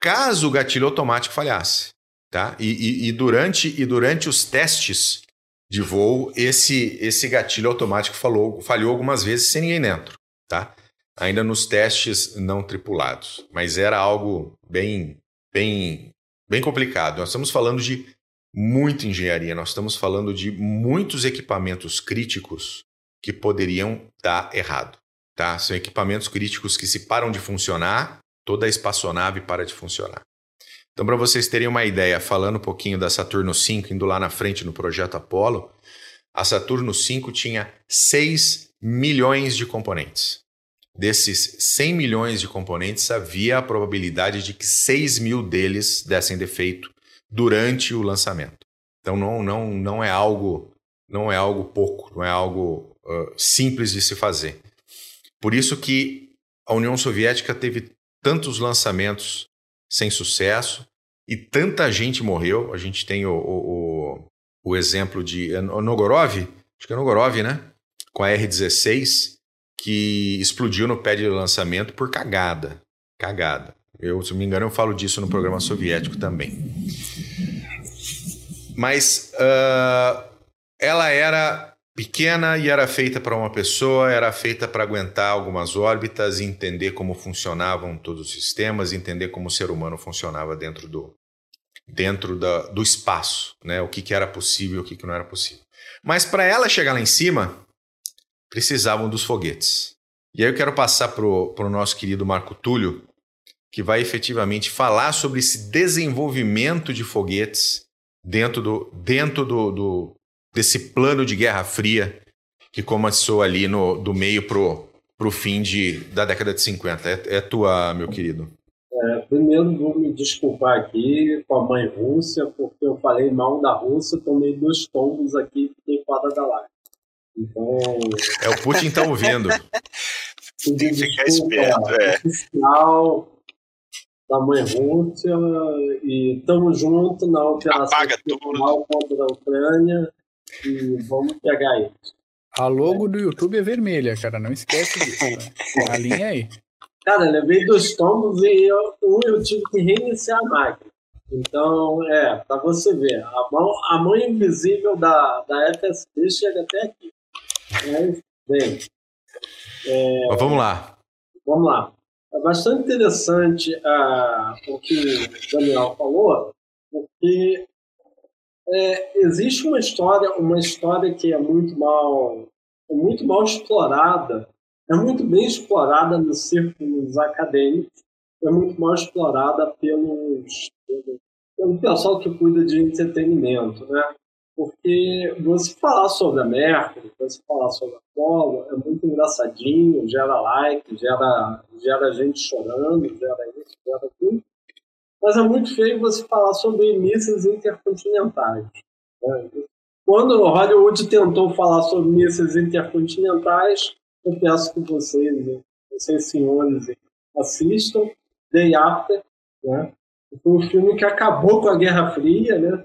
caso o gatilho automático falhasse. Tá? E, e, e durante, e durante os testes de voo, esse, esse gatilho automático falou, falhou algumas vezes sem ninguém dentro. Tá? Ainda nos testes não tripulados. Mas era algo bem, bem bem complicado. Nós estamos falando de muita engenharia, nós estamos falando de muitos equipamentos críticos que poderiam dar errado. Tá? São equipamentos críticos que, se param de funcionar, toda a espaçonave para de funcionar. Então, para vocês terem uma ideia, falando um pouquinho da Saturno V, indo lá na frente no projeto Apollo, a Saturno V tinha 6 milhões de componentes. Desses 100 milhões de componentes, havia a probabilidade de que 6 mil deles dessem defeito durante o lançamento. Então não, não, não é algo não é algo pouco, não é algo uh, simples de se fazer. Por isso que a União Soviética teve tantos lançamentos sem sucesso e tanta gente morreu. A gente tem o, o, o exemplo de Nogorov, acho que é Nogorov, né? Com a R-16, que explodiu no pé de lançamento por cagada. Cagada. Eu, se não me engano, eu falo disso no programa soviético também. Mas uh, ela era pequena e era feita para uma pessoa, era feita para aguentar algumas órbitas, entender como funcionavam todos os sistemas, entender como o ser humano funcionava dentro do, dentro da, do espaço, né? o que, que era possível e o que, que não era possível. Mas para ela chegar lá em cima, precisavam dos foguetes. E aí eu quero passar para o nosso querido Marco Túlio, que vai efetivamente falar sobre esse desenvolvimento de foguetes dentro do, dentro do, do desse plano de Guerra Fria que começou ali no, do meio pro, pro fim de, da década de 50. É, é tua, meu querido. É, primeiro vou me desculpar aqui com a mãe Rússia, porque eu falei mal da Rússia, tomei dois tombos aqui e fiquei fora da live. Então. É o Putin tá ouvindo. Tem que ficar esperto, é. Oficial da mãe Rússia e estamos juntos na operação Apaga tudo. contra a Ucrânia e vamos pegar eles. A logo do YouTube é vermelha, cara. Não esquece disso. Né? (laughs) A linha aí. Cara, levei dois tombos e eu, um eu tive que reiniciar a máquina. Então, é, para você ver, a mão, a mão invisível da, da FSB chega até aqui. Mas, bem. É, Mas vamos lá. Vamos lá. É bastante interessante uh, o que o Daniel falou, porque é, existe uma história, uma história que é muito mal, é muito mal explorada, é muito bem explorada nos círculos acadêmicos, é muito mal explorada pelos, pelo pessoal que cuida de entretenimento, né? Porque você falar sobre a Mercury, você falar sobre a Apollo, é muito engraçadinho, gera like, gera, gera gente chorando, gera isso, gera tudo. Mas é muito feio você falar sobre mísseis intercontinentais. Né? Quando Hollywood tentou falar sobre mísseis intercontinentais, eu peço que vocês, vocês senhores, assistam Day After, né? Foi um filme que acabou com a Guerra Fria, né?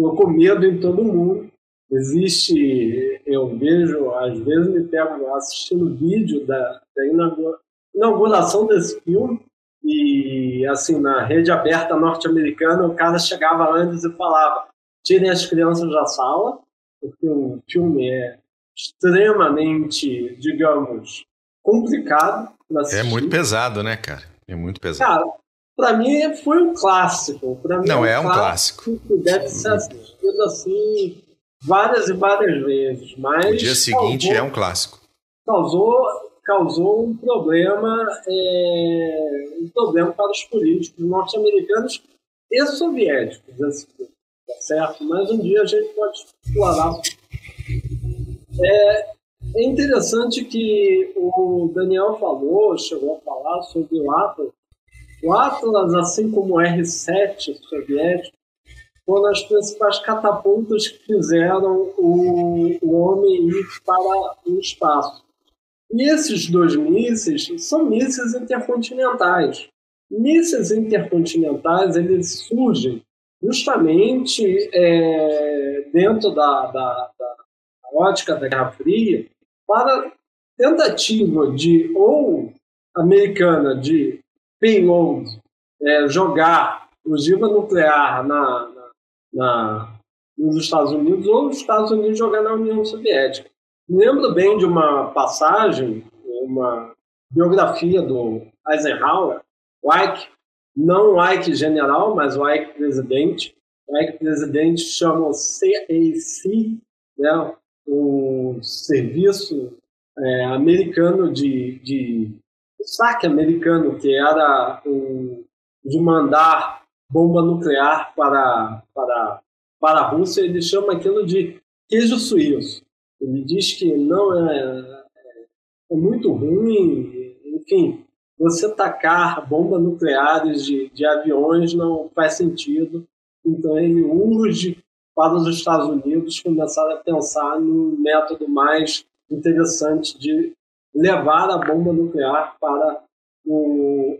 Colocou medo em todo mundo. Existe, eu vejo, às vezes me pego assistindo vídeo da, da inauguração desse filme, e assim, na rede aberta norte-americana, o cara chegava antes e falava: tirem as crianças da sala, porque o filme é extremamente, digamos, complicado. É muito pesado, né, cara? É muito pesado. Cara, para mim foi um clássico. Pra mim Não, é um, é clássico. Que deve ser assistido assim várias e várias vezes. Mas o dia seguinte causou, é um clássico. Causou, causou um problema, é, um problema para os políticos norte-americanos e soviéticos. Esse, tá certo? Mas um dia a gente pode explorar. É, é interessante que o Daniel falou, chegou a falar sobre o Atlas, o Atlas, assim como o R-7 soviético, foram as principais catapultas que fizeram o, o homem ir para o espaço. E esses dois mísseis são mísseis intercontinentais. Mísseis intercontinentais eles surgem justamente é, dentro da, da, da, ótica da Guerra Fria para tentativa de ou americana de payload, é, jogar ogiva nuclear na, na, na, nos Estados Unidos ou os Estados Unidos jogar na União Soviética. Lembro bem de uma passagem, uma biografia do Eisenhower, o Ike, não o Ike general, mas o Ike presidente. O Ike presidente chama CAC, né, o Serviço é, Americano de, de saque americano, que era o, de mandar bomba nuclear para, para, para a Rússia, ele chama aquilo de queijo suíço. Ele diz que não é, é, é muito ruim, enfim, você tacar bombas nucleares de, de aviões não faz sentido. Então ele urge para os Estados Unidos começar a pensar num método mais interessante de levar a bomba nuclear para, o,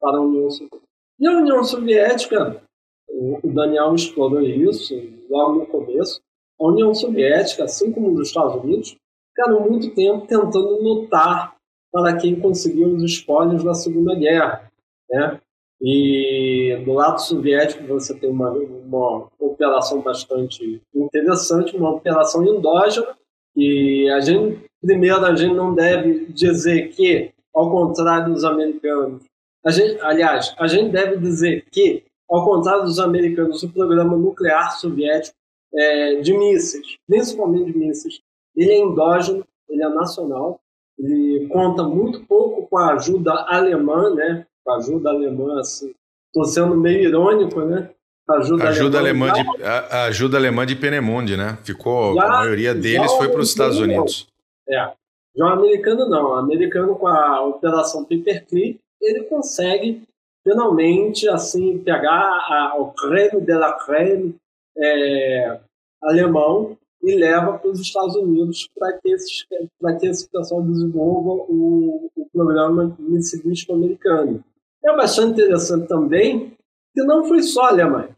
para a União Soviética. E a União Soviética, o Daniel explorou isso logo no começo, a União Soviética, assim como os Estados Unidos, ficaram muito tempo tentando lutar para quem conseguiu os espólios da Segunda Guerra. Né? E do lado soviético você tem uma, uma operação bastante interessante, uma operação endógena, e a gente Primeiro, a gente não deve dizer que, ao contrário dos americanos, a gente, aliás, a gente deve dizer que, ao contrário dos americanos, o programa nuclear soviético é, de mísseis, principalmente de mísseis, ele é endógeno, ele é nacional, ele conta muito pouco com a ajuda alemã, né? com a ajuda alemã, assim. Estou sendo meio irônico, né? Ajuda, ajuda alemã, alemã de, a, ajuda alemã de Penemonde, né? Ficou, já, a maioria deles foi para os Estados Unidos. É. Já o americano não. O americano com a operação Paperclip, ele consegue finalmente assim pegar a, o creme de la creme é, alemão e leva para os Estados Unidos para que, esses, que esse pessoal desenvolva o, o programa missilístico americano. É bastante interessante também que não foi só alemães.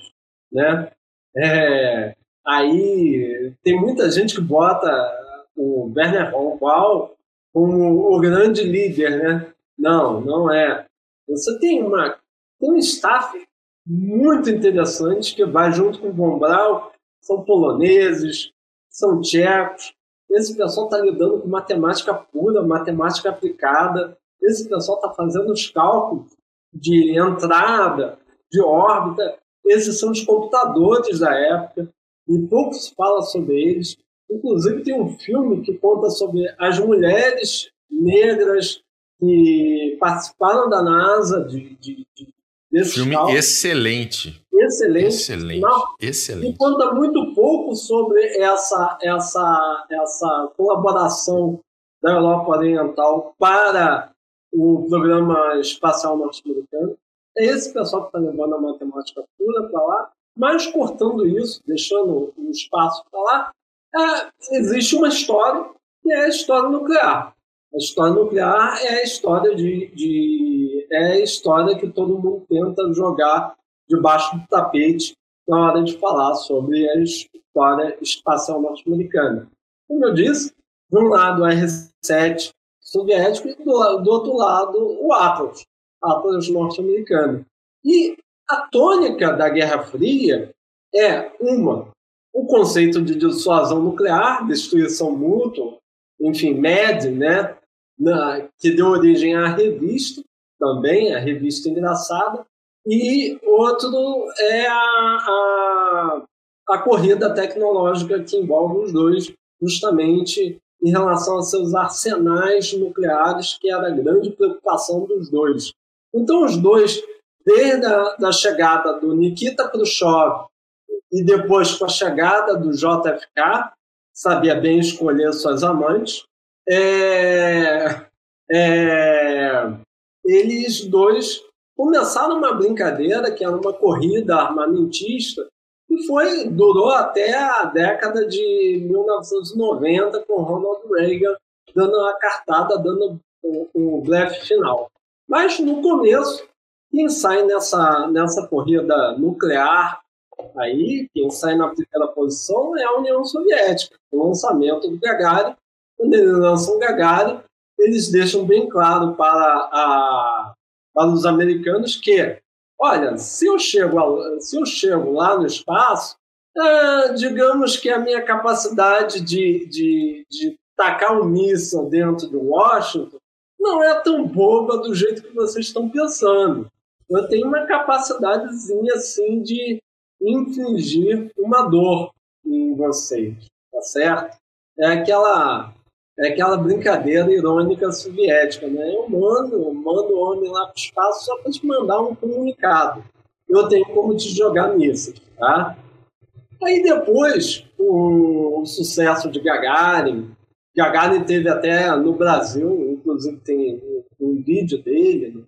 Né? É, aí tem muita gente que bota o Werner von Braun como o grande líder. Né? Não, não é. Você tem, uma, tem um staff muito interessante que vai junto com o Von Braun, são poloneses, são tchecos. Esse pessoal está lidando com matemática pura, matemática aplicada. Esse pessoal está fazendo os cálculos de entrada, de órbita. Esses são os computadores da época e pouco se fala sobre eles. Inclusive, tem um filme que conta sobre as mulheres negras que participaram da NASA, de, de, de desse filme excelente. Excelente. Excelente. Não, excelente. E conta muito pouco sobre essa, essa, essa colaboração da Europa Oriental para o programa espacial norte-americano. É esse pessoal que está levando a matemática pura para lá, mas cortando isso, deixando o espaço para lá, é, existe uma história que é a história nuclear. A história nuclear é a história de, de é a história que todo mundo tenta jogar debaixo do tapete na hora de falar sobre a história espacial norte-americana. Como eu disse, de um lado a R-7 soviético e do, do outro lado o Atlas, Atlas norte-americano. E a tônica da Guerra Fria é uma, o conceito de dissuasão nuclear, destruição mútua, enfim, MED, né, na, que deu origem à revista, também, a revista engraçada, e outro é a, a, a corrida tecnológica que envolve os dois, justamente em relação a seus arsenais nucleares, que era a grande preocupação dos dois. Então, os dois, desde a da chegada do Nikita Khrushchev e depois com a chegada do JFK, sabia bem escolher suas amantes, é, é, eles dois começaram uma brincadeira que era uma corrida armamentista e foi durou até a década de 1990 com Ronald Reagan dando a cartada, dando o, blefe final. Mas no começo, quem sai nessa, nessa corrida nuclear aí, quem sai na primeira posição é a União Soviética. O lançamento do Gagarin, quando eles lançam Gagarin, eles deixam bem claro para a para os americanos que, olha, se eu chego, a, se eu chego lá no espaço, é, digamos que a minha capacidade de, de, de tacar um míssil dentro de Washington não é tão boba do jeito que vocês estão pensando. Eu tenho uma capacidadezinha assim de infligir uma dor em vocês, tá certo? É aquela é aquela brincadeira irônica soviética, né? Eu mando, eu mando o homem lá para o espaço só para te mandar um comunicado. Eu tenho como te jogar nisso, tá? Aí depois, o, o sucesso de Gagarin, Gagarin teve até no Brasil, inclusive tem um, vídeo dele no,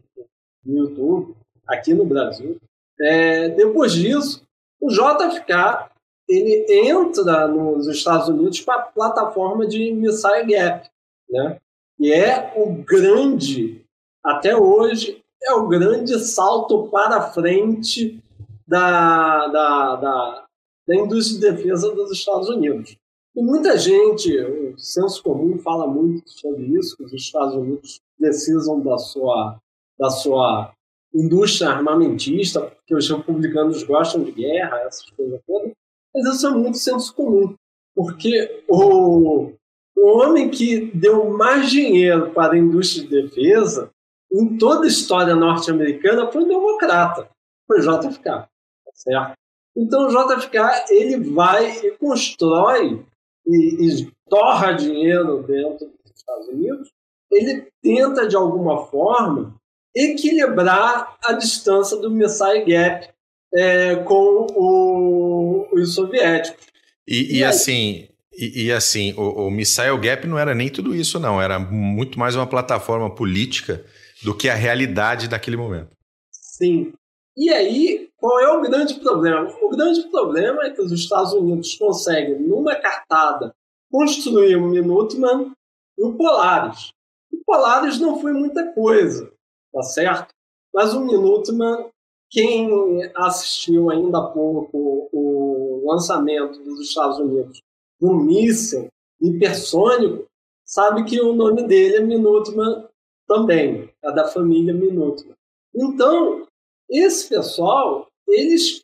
no, YouTube, aqui no Brasil. É, depois disso, o JFK ele entra nos Estados Unidos para a plataforma de Missile Gap, né? E é o grande, até hoje, é o grande salto para frente da, da, da, da indústria de defesa dos Estados Unidos. E muita gente, o senso comum fala muito sobre isso, que os Estados Unidos precisam da sua, da sua indústria armamentista, porque os republicanos gostam de guerra, essas coisas todas. Mas isso é muito senso comum, porque o, o homem que deu mais dinheiro para a indústria de defesa em toda a história norte-americana foi um democrata, foi JFK, tá certo? Então o JFK ele vai e constrói e, e torra dinheiro dentro dos Estados Unidos, ele tenta de alguma forma equilibrar a distância do Missile Gap é, com o, os soviéticos. E, e, e assim, e, e, assim, o, o Missile Gap não era nem tudo isso, não. Era muito mais uma plataforma política do que a realidade daquele momento. Sim. E aí, qual é o grande problema? O grande problema é que os Estados Unidos conseguem, numa cartada, construir um Minuteman e o Polaris. O Polaris não foi muita coisa, tá certo? Mas o Minuteman, quem assistiu ainda há pouco o lançamento dos Estados Unidos do míssil hipersônico, sabe que o nome dele é Minuteman também, é da família Minuteman. Então, esse pessoal, eles,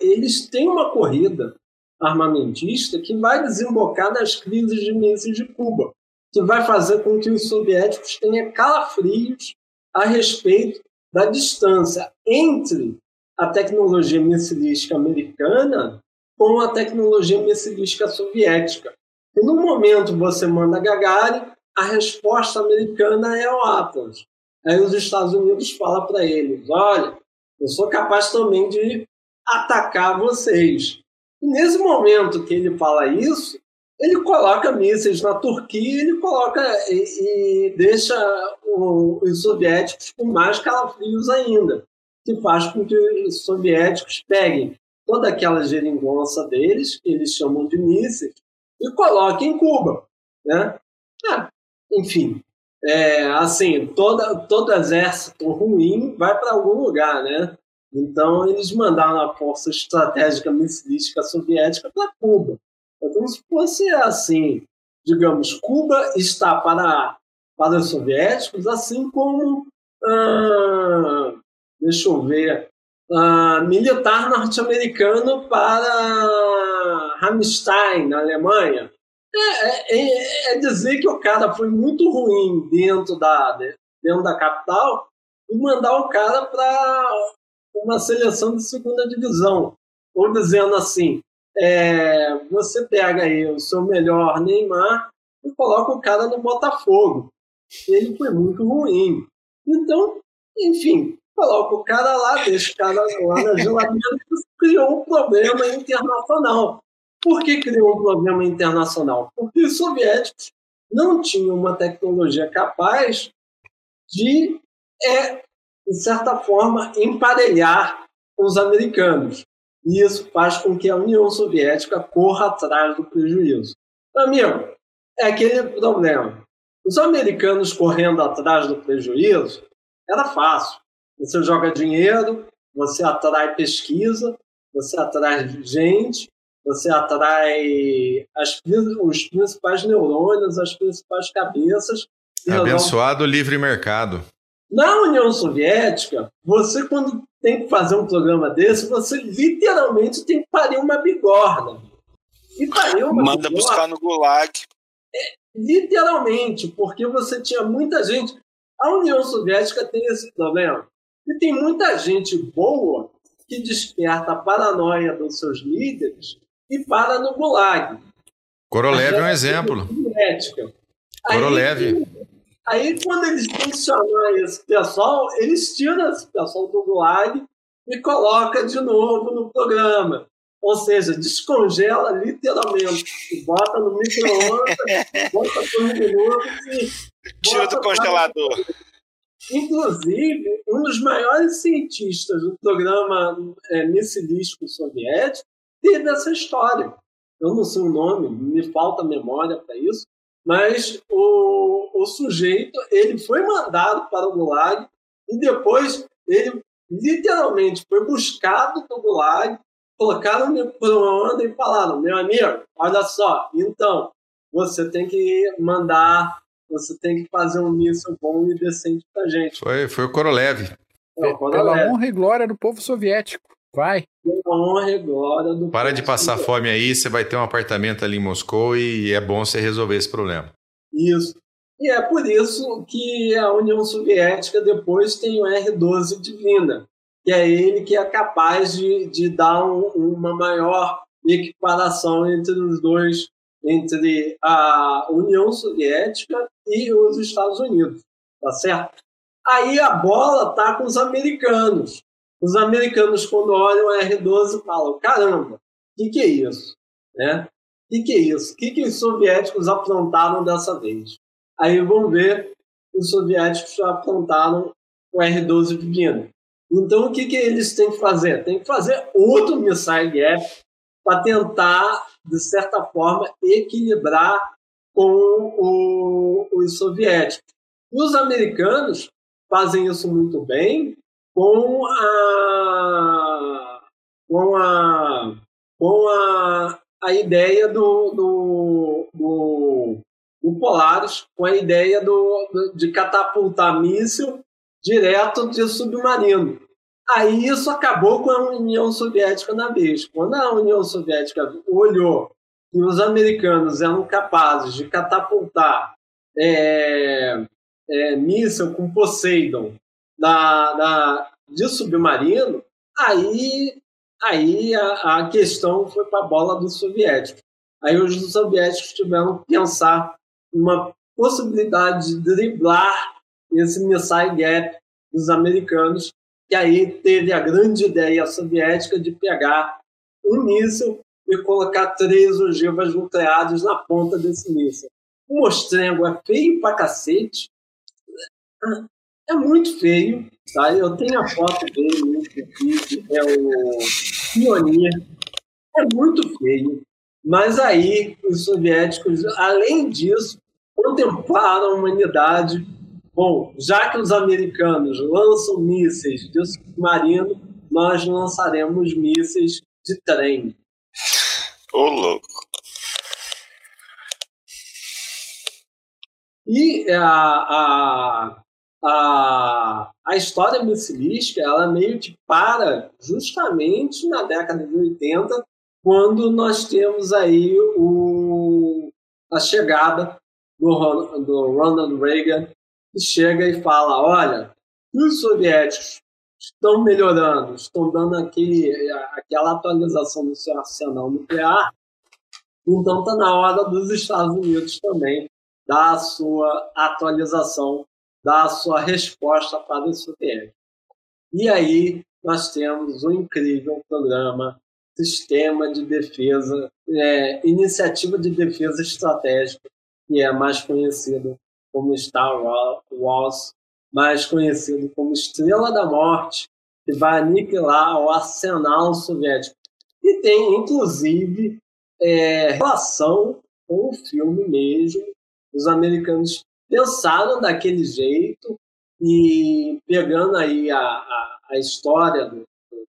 eles têm uma corrida armamentista que vai desembocar nas crises de mísseis de Cuba, que vai fazer com que os soviéticos tenham calafrios a respeito da distância entre a tecnologia missilística americana com a tecnologia missilística soviética. E no momento você manda Gagarin, a resposta americana é o Atlas. Aí os Estados Unidos falam para eles: olha, eu sou capaz também de atacar vocês. E nesse momento que ele fala isso, ele coloca mísseis na Turquia, ele coloca e, e deixa os soviéticos com mais calafrios ainda, que faz com que os soviéticos peguem toda aquela geringonça deles, que eles chamam de mísseis, e coloquem em Cuba. Né? Ah, enfim, é, assim, toda, todo exército ruim vai para algum lugar, né? Então, eles mandaram a força estratégica missilística soviética para Cuba. É como se fosse assim, digamos, Cuba está para, para os soviéticos, assim como, ah, deixa eu ver, ah, militar norte-americano para Ramstein, na Alemanha. É, é, é, dizer que o cara foi muito ruim dentro da, dentro da capital e mandar o cara para uma seleção de segunda divisão. Ou dizendo assim, é, você pega aí o seu melhor Neymar e coloca o cara no Botafogo. Ele foi muito ruim. Então, enfim, coloca o cara lá, deixa o cara lá na geladeira criou um problema internacional. Por que criou um problema internacional? Porque os soviéticos não tinham uma tecnologia capaz de, é, de certa forma, emparelhar os americanos. E isso faz com que a União Soviética corra atrás do prejuízo. Amigo, é aquele problema. Os americanos correndo atrás do prejuízo era fácil. Você joga dinheiro, você atrai pesquisa, você atrai gente, você atrai as, os principais neurônios, as principais cabeças. Abençoado livre mercado. Na União Soviética, você quando tem que fazer um programa desse, você literalmente tem que parir uma bigorna. E parir uma Manda bigorna, buscar no Gulag. É, literalmente, porque você tinha muita gente. A União Soviética tem esse problema. E tem muita gente boa que desperta a paranoia dos seus líderes e para no Gulag. Korolev é um exemplo. Ética. Korolev. Aí, quando eles têm que chamar esse pessoal, eles tiram esse pessoal do Gulag e coloca de novo no programa. Ou seja, descongela literalmente. Bota no micro-ondas, (laughs) bota por um minuto e. Tira do congelador. Inclusive, um dos maiores cientistas do programa é, missilístico soviético teve essa história. Eu não sei o nome, me falta memória para isso, mas o, o sujeito ele foi mandado para o Gulag e depois ele literalmente foi buscado no Gulag, colocaram no micro e falaram: meu amigo, olha só, então você tem que mandar, você tem que fazer um míssil bom e decente para gente. Foi, foi o Korolev. É, o Korolev. Pela honra e glória do povo soviético. Vai. honra e glória do Para de passar fome aí, você vai ter um apartamento ali em Moscou e é bom você resolver esse problema. Isso. E é por isso que a União Soviética depois tem o R-12 Divina, que é ele que é capaz de, de dar um, uma maior equiparação entre os dois, entre a União Soviética e os Estados Unidos, tá certo? Aí a bola está com os americanos. Os americanos, quando olham o R12, falam: caramba, o que, que é isso? Né? O que, que é isso? O que, que os soviéticos aprontaram dessa vez? Aí vão ver os soviéticos aprontaram o R-12 Viviane. Então, o que, que eles têm que fazer? Tem que fazer outro missile gap para tentar, de certa forma, equilibrar com o, os soviéticos. Os americanos fazem isso muito bem com a com a com a, a ideia do, do, do, do Polaris, com a ideia do, de catapultar míssil direto de submarino. Aí isso acabou com a União Soviética na vez. Quando a União Soviética olhou que os americanos eram capazes de catapultar é, é, míssil com Poseidon da, da, de submarino, aí, aí a, a questão foi para a bola dos soviéticos. Aí os soviéticos tiveram que pensar uma possibilidade de driblar esse missile gap dos americanos, e aí teve a grande ideia soviética de pegar um míssil e colocar três ogivas nucleares na ponta desse míssil. O mostrengo é feio pra cacete, é muito feio, tá? Eu tenho a foto dele no vídeo, é o Pioneer. É muito feio. Mas aí os soviéticos, além disso, contemplaram a humanidade. Bom, já que os americanos lançam mísseis de submarino, nós lançaremos mísseis de trem. Ô, oh, louco. E a, a, a, a história missilística, ela meio que para justamente na década de 80, quando nós temos aí o, a chegada do, do Ronald Reagan, que chega e fala, olha, os soviéticos estão melhorando, estão dando aqui, aquela atualização do seu arsenal nuclear, então está na hora dos Estados Unidos também dar a sua atualização, dar a sua resposta para os soviéticos. E aí nós temos um incrível programa Sistema de Defesa, é, Iniciativa de Defesa Estratégica, que é mais conhecido como Star Wars, mais conhecido como Estrela da Morte, que vai aniquilar o arsenal soviético. E tem, inclusive, é, relação com o filme mesmo. Os americanos pensaram daquele jeito e pegando aí a, a, a história do, do,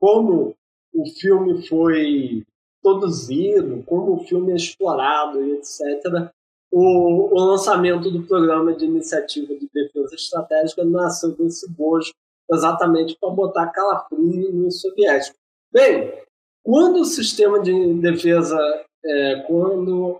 como o filme foi produzido, como o filme é explorado e etc., o, o, lançamento do programa de iniciativa de defesa estratégica nasceu desse bojo exatamente para botar calafrio no soviético. Bem, quando o sistema de defesa, é, quando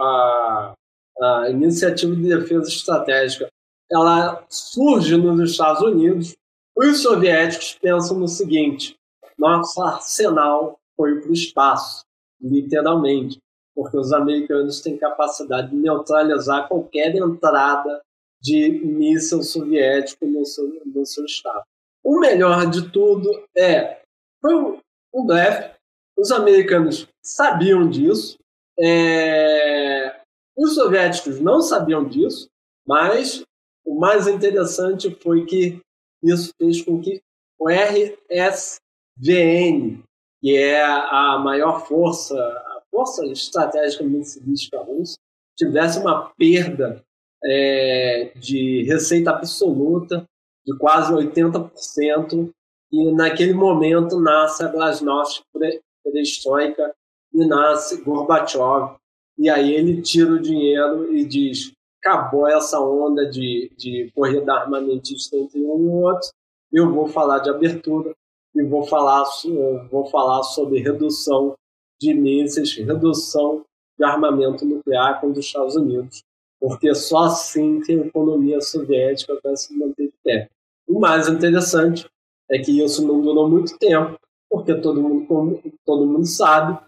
a, a iniciativa de defesa estratégica ela surge nos Estados Unidos, os soviéticos pensam no seguinte: nosso arsenal foi para o espaço, literalmente, porque os americanos têm capacidade de neutralizar qualquer entrada de míssil soviético no seu, no seu estado. O melhor de tudo é foi um, blefe. Os americanos sabiam disso. É, os soviéticos não sabiam disso, mas o mais interessante foi que isso fez com que o RS VN, que é a maior força, a força estratégica missilística russa, tivesse uma perda é, de receita absoluta de quase 80%, e naquele momento nasce a Glasnost perestroika e nasce Gorbachev, e aí ele tira o dinheiro e diz acabou essa onda de, de corrida armamentista entre um e outro, eu vou falar de abertura, e vou falar, vou falar sobre redução de mísseis, redução de armamento nuclear com os Estados Unidos, porque só assim que a economia soviética vai se manter de pé. O mais interessante é que isso não durou muito tempo, porque todo mundo, todo mundo sabe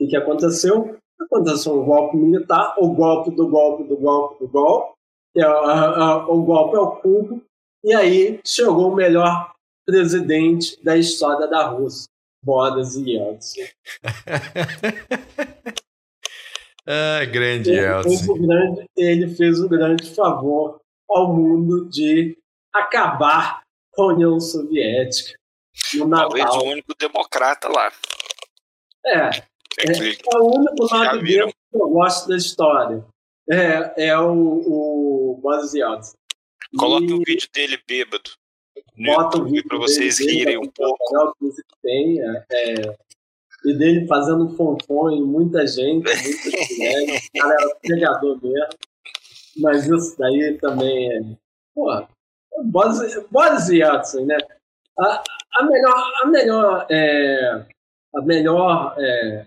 o que aconteceu. Aconteceu um golpe militar, o golpe do golpe do golpe do golpe, que é, o golpe ao cubo, E aí chegou o melhor presidente da história da Rússia, Boris Yeltsin. (laughs) ah, grande ele Yeltsin. Fez o grande, ele fez o grande favor ao mundo de acabar com a União Soviética. No Talvez o único democrata lá. É, é, é o único lado que eu gosto da história. É, é o, o Boris Yeltsin. Coloque e... um vídeo dele bêbado. Bota um vídeo para vocês rirem um pouco. Que tem, é, é, e dele fazendo fonfon em muita gente, (laughs) muitas mulheres. o cara era pegador mesmo. Mas isso daí também é. Porra, Boris Yeltsin, né? A, a melhor, a melhor, é, a melhor, é,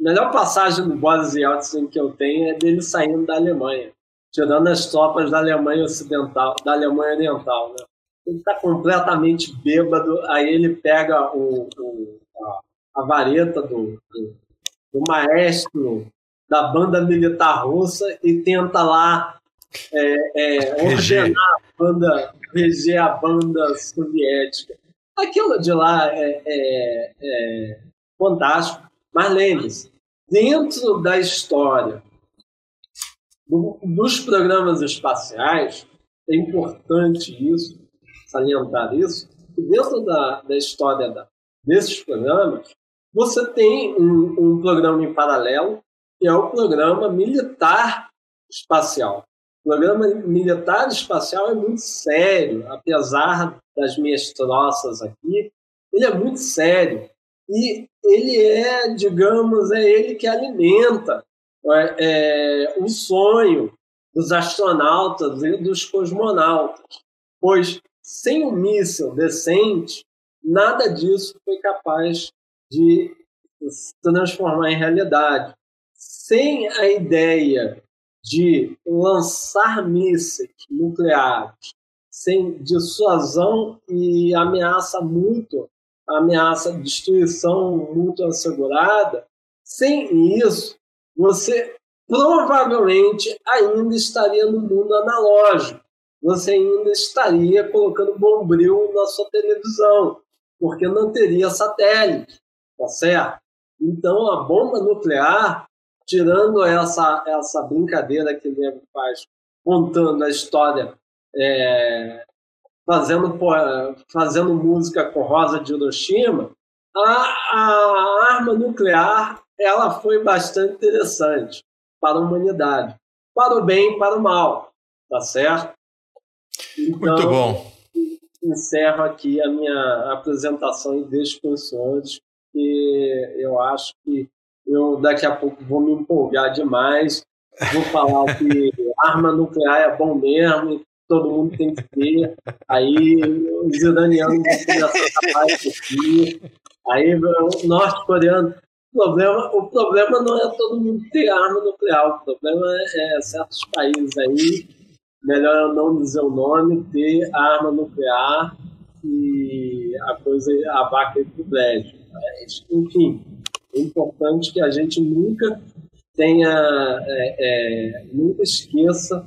melhor passagem do Boris Yeltsin que eu tenho é dele saindo da Alemanha, tirando as tropas da Alemanha Ocidental, da Alemanha Oriental, né? Ele está completamente bêbado, aí ele pega o, o a, a, vareta do, do, do maestro da banda militar russa e tenta lá é, é, ordenar a banda, reger a banda soviética. Aquilo de lá é, é, é fantástico, mas lembre-se, dentro da história do, dos programas espaciais, é importante isso, salientar isso, dentro da, da história da, desses programas, você tem um, um programa em paralelo, que é o programa militar espacial. O programa militar espacial é muito sério, apesar das minhas troças aqui, ele é muito sério. E ele é, digamos, é ele que alimenta é, é, o sonho dos astronautas e dos cosmonautas. Pois sem um míssil decente, nada disso foi capaz de se transformar em realidade. Sem a ideia de lançar mísseis nucleares sem dissuasão e ameaça ameaça de destruição muito assegurada, sem isso, você provavelmente ainda estaria no mundo analógico. Você ainda estaria colocando bombril na sua televisão, porque não teria satélite, tá certo? Então, a bomba nuclear tirando essa, essa brincadeira que ele faz, contando a história, é, fazendo, fazendo música com Rosa de Hiroshima, a, a arma nuclear ela foi bastante interessante para a humanidade, para o bem e para o mal, tá certo? Então, Muito bom. Encerro aqui a minha apresentação e deixo com os senhores, que eu acho que eu daqui a pouco vou me empolgar demais, vou falar que (laughs) arma nuclear é bom mesmo, todo mundo tem que ter. Aí os iranianos parte aqui. Aí o norte-coreano. O problema, o problema não é todo mundo ter arma nuclear, o problema é, é certos países aí, melhor eu não dizer o nome, ter arma nuclear e a coisa a vaca ir pro brejo. Enfim, é importante que a gente nunca tenha, é, é, nunca esqueça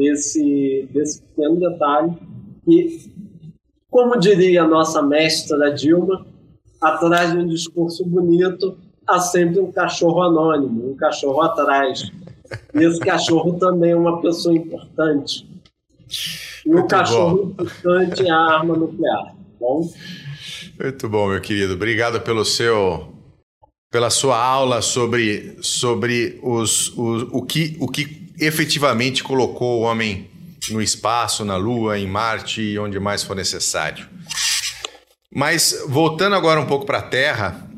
desse, desse pequeno detalhe que, como diria a nossa mestra Dilma, atrás de um discurso bonito há sempre um cachorro anônimo, um cachorro atrás. E esse cachorro também é uma pessoa importante. E o cachorro bom. importante é a arma nuclear. Bom? Muito bom, meu querido. Obrigado pelo seu pela sua aula sobre, sobre os, os, o, que, o que efetivamente colocou o homem no espaço, na Lua, em Marte e onde mais for necessário. Mas voltando agora um pouco para a Terra,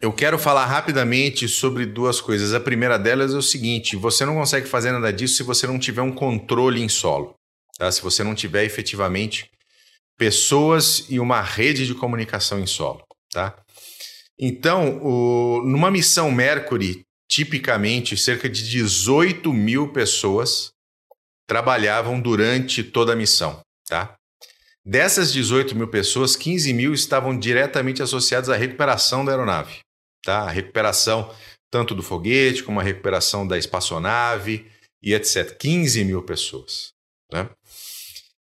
eu quero falar rapidamente sobre duas coisas. A primeira delas é o seguinte: você não consegue fazer nada disso se você não tiver um controle em solo. Tá? Se você não tiver efetivamente pessoas e uma rede de comunicação em solo. Tá? Então, o, numa missão Mercury, tipicamente cerca de 18 mil pessoas trabalhavam durante toda a missão. Tá? Dessas 18 mil pessoas, 15 mil estavam diretamente associadas à recuperação da aeronave. Tá? A recuperação tanto do foguete como a recuperação da espaçonave e etc. 15 mil pessoas. Né?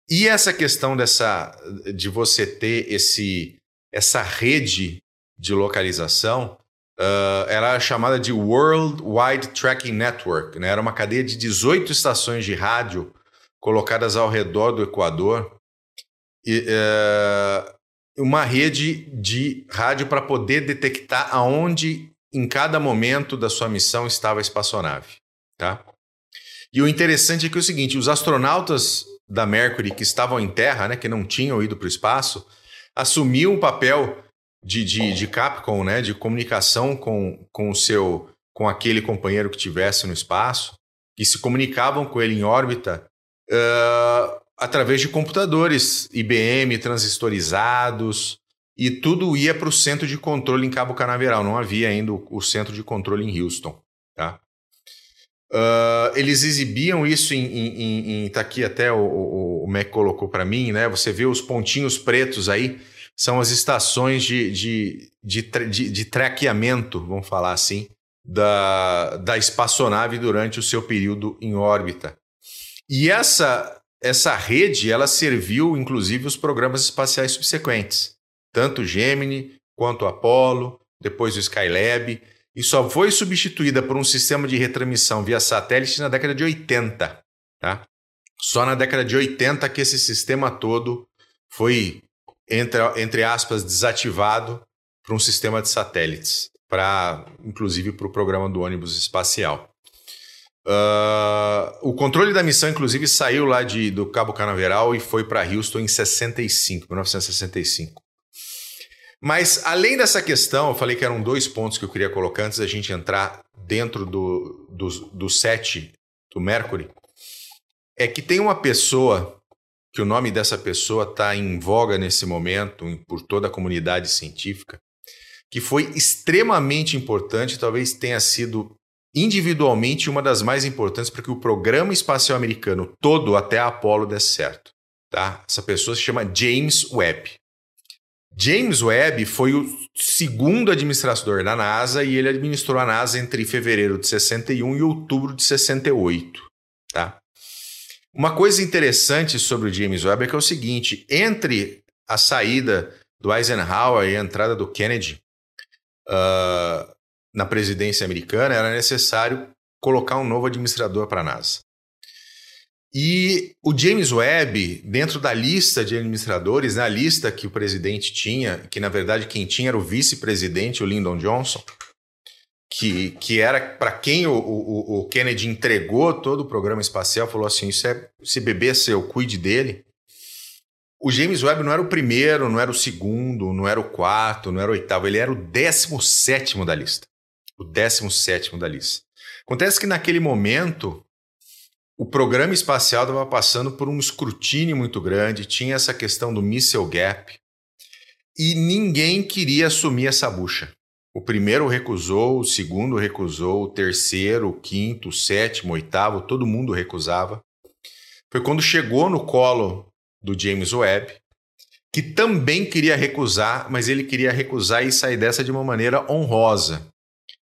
E essa questão dessa de você ter esse essa rede de localização uh, era chamada de World Wide Tracking Network. Né? Era uma cadeia de 18 estações de rádio colocadas ao redor do Equador. E, uh, uma rede de rádio para poder detectar aonde em cada momento da sua missão estava a espaçonave. Tá? E o interessante é que é o seguinte: os astronautas da Mercury que estavam em Terra, né, que não tinham ido para o espaço, assumiam o papel de, de, de Capcom, né, de comunicação com, com o seu com aquele companheiro que tivesse no espaço, que se comunicavam com ele em órbita uh, através de computadores IBM transistorizados e tudo ia para o centro de controle em Cabo Canaveral. Não havia ainda o, o centro de controle em Houston, tá? Uh, eles exibiam isso em, em, em, tá aqui até o, o, o Mac colocou para mim, né? Você vê os pontinhos pretos aí, são as estações de, de, de, de, de traqueamento, vamos falar assim, da, da espaçonave durante o seu período em órbita. E essa, essa rede, ela serviu inclusive os programas espaciais subsequentes, tanto Gemini quanto Apollo, depois o Skylab, e só foi substituída por um sistema de retransmissão via satélite na década de 80. Tá? Só na década de 80 que esse sistema todo foi, entre, entre aspas, desativado para um sistema de satélites, para inclusive para o programa do ônibus espacial. Uh, o controle da missão, inclusive, saiu lá de, do Cabo Canaveral e foi para Houston em 65, 1965. Mas além dessa questão, eu falei que eram dois pontos que eu queria colocar antes da gente entrar dentro do, do, do set do Mercury. É que tem uma pessoa, que o nome dessa pessoa está em voga nesse momento por toda a comunidade científica, que foi extremamente importante, talvez tenha sido individualmente uma das mais importantes para que o programa espacial americano todo até a Apollo desse certo. Tá? Essa pessoa se chama James Webb. James Webb foi o segundo administrador da NASA e ele administrou a NASA entre fevereiro de 61 e outubro de 68. Tá? Uma coisa interessante sobre o James Webb é que é o seguinte: entre a saída do Eisenhower e a entrada do Kennedy uh, na presidência americana, era necessário colocar um novo administrador para a NASA. E o James Webb, dentro da lista de administradores, na né, lista que o presidente tinha, que na verdade quem tinha era o vice-presidente, o Lyndon Johnson, que, que era para quem o, o, o, Kennedy entregou todo o programa espacial, falou assim: Isso é, esse bebê é seu, cuide dele. O James Webb não era o primeiro, não era o segundo, não era o quarto, não era o oitavo, ele era o décimo sétimo da lista. O décimo sétimo da lista. Acontece que naquele momento o programa espacial estava passando por um escrutínio muito grande, tinha essa questão do missile gap, e ninguém queria assumir essa bucha. O primeiro recusou, o segundo recusou, o terceiro, o quinto, o sétimo, o oitavo, todo mundo recusava. Foi quando chegou no colo do James Webb, que também queria recusar, mas ele queria recusar e sair dessa de uma maneira honrosa.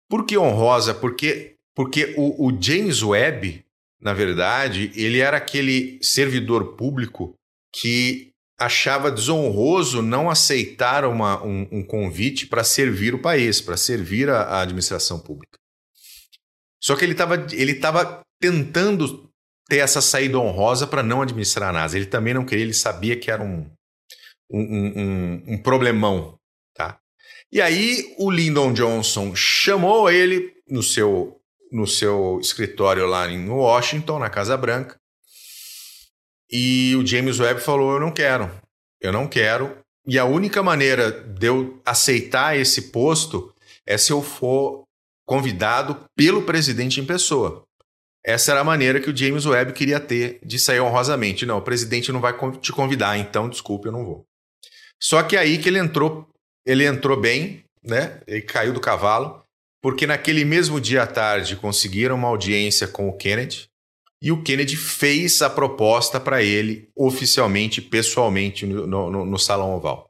Por que honrosa? Porque, porque o, o James Webb na verdade, ele era aquele servidor público que achava desonroso não aceitar uma, um, um convite para servir o país, para servir a, a, administração pública. Só que ele estava ele tava tentando ter essa saída honrosa para não administrar a NASA. Ele também não queria, ele sabia que era um, um, um, um problemão. Tá? E aí o Lyndon Johnson chamou ele no seu no seu escritório lá em Washington, na Casa Branca. E o James Webb falou: Eu não quero, eu não quero. E a única maneira de eu aceitar esse posto é se eu for convidado pelo presidente em pessoa. Essa era a maneira que o James Webb queria ter de sair honrosamente. Não, o presidente não vai te convidar, então desculpe, eu não vou. Só que aí que ele entrou, ele entrou bem, né? Ele caiu do cavalo porque naquele mesmo dia à tarde conseguiram uma audiência com o Kennedy e o Kennedy fez a proposta para ele oficialmente, pessoalmente, no, no, no, Salão Oval.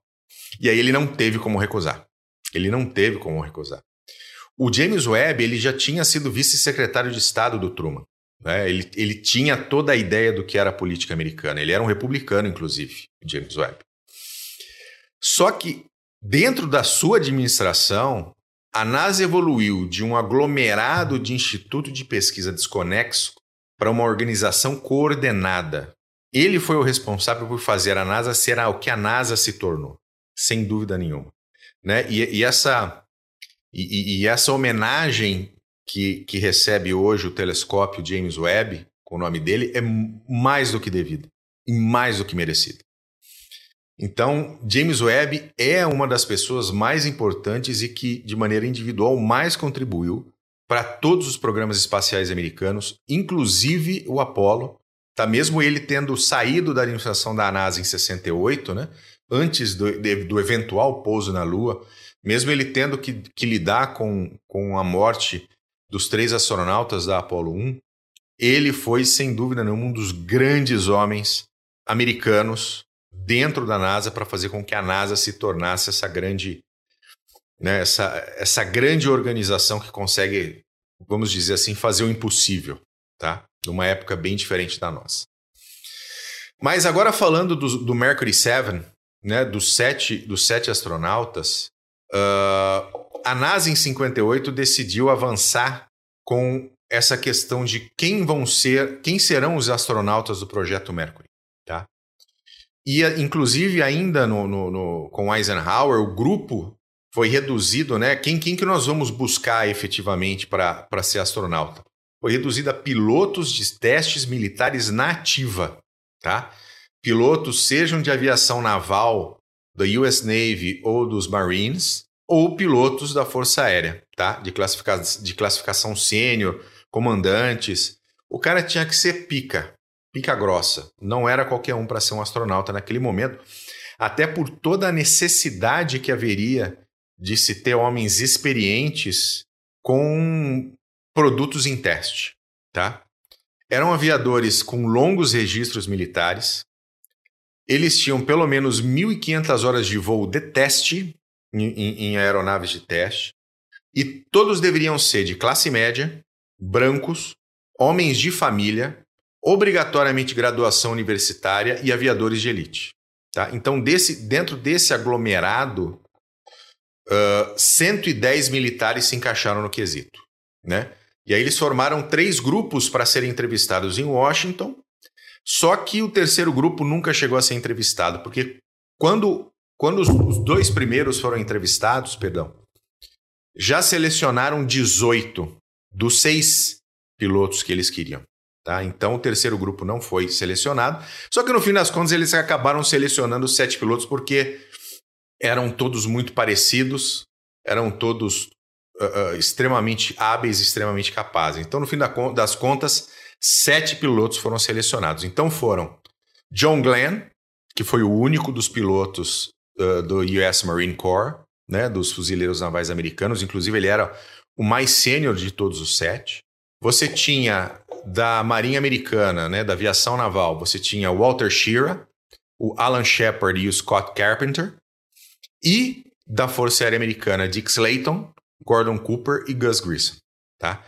E aí ele não teve como recusar. Ele não teve como recusar. O James Webb ele já tinha sido vice-secretário de Estado do Truman. Né? Ele, ele tinha toda a ideia do que era a política americana. Ele era um republicano, inclusive, James Webb. Só que, dentro da sua administração, a NASA evoluiu de um aglomerado de instituto de pesquisa desconexo para uma organização coordenada. Ele foi o responsável por fazer a NASA ser o que a NASA se tornou, sem dúvida nenhuma. Né? E, e essa, e, e, essa homenagem que, que recebe hoje o telescópio James Webb, com o nome dele, é mais do que devida e mais do que merecida. Então, James Webb é uma das pessoas mais importantes e que, de maneira individual, mais contribuiu para todos os programas espaciais americanos, inclusive o Apollo. Tá mesmo ele tendo saído da administração da NASA em 68, né? Antes do, de, do eventual pouso na Lua, mesmo ele tendo que, que lidar com, com a morte dos três astronautas da Apollo 1, ele foi, sem dúvida nenhuma, um dos grandes homens americanos dentro da NASA para fazer com que a NASA se tornasse essa grande, né, essa, essa grande organização que consegue, vamos dizer assim, fazer o impossível, tá? Numa época bem diferente da nossa. Mas agora falando do, do Mercury 7, né, dos sete, dos sete astronautas, uh, a NASA em 58 decidiu avançar com essa questão de quem vão ser, quem serão os astronautas do projeto Mercury, tá? E, inclusive, ainda no, no, no, com Eisenhower, o grupo foi reduzido, né? Quem, quem que nós vamos buscar efetivamente para ser astronauta? Foi reduzido a pilotos de testes militares na ativa, tá? Pilotos, sejam de aviação naval, da US Navy ou dos Marines, ou pilotos da Força Aérea, tá? De, classifica de classificação sênior, comandantes. O cara tinha que ser pica, pica grossa. Não era qualquer um para ser um astronauta naquele momento, até por toda a necessidade que haveria de se ter homens experientes com produtos em teste, tá? Eram aviadores com longos registros militares. Eles tinham pelo menos 1.500 horas de voo de teste em, em, em aeronaves de teste. E todos deveriam ser de classe média, brancos, homens de família obrigatoriamente graduação universitária e aviadores de elite. Tá? Então, desse, dentro desse aglomerado, uh, 110 militares se encaixaram no quesito. Né? E aí eles formaram três grupos para serem entrevistados em Washington, só que o terceiro grupo nunca chegou a ser entrevistado, porque quando, quando os, os dois primeiros foram entrevistados, perdão, já selecionaram 18 dos seis pilotos que eles queriam. Tá? Então o terceiro grupo não foi selecionado. Só que no fim das contas eles acabaram selecionando sete pilotos porque eram todos muito parecidos, eram todos uh, uh, extremamente hábeis, extremamente capazes. Então no fim das contas sete pilotos foram selecionados. Então foram John Glenn, que foi o único dos pilotos uh, do US Marine Corps, né, dos fuzileiros navais americanos. Inclusive ele era o mais sênior de todos os sete. Você tinha da Marinha Americana, né, da aviação naval, você tinha Walter Shearer, o Alan Shepard e o Scott Carpenter, e da Força Aérea Americana, Dick Slayton, Gordon Cooper e Gus Grissom, tá?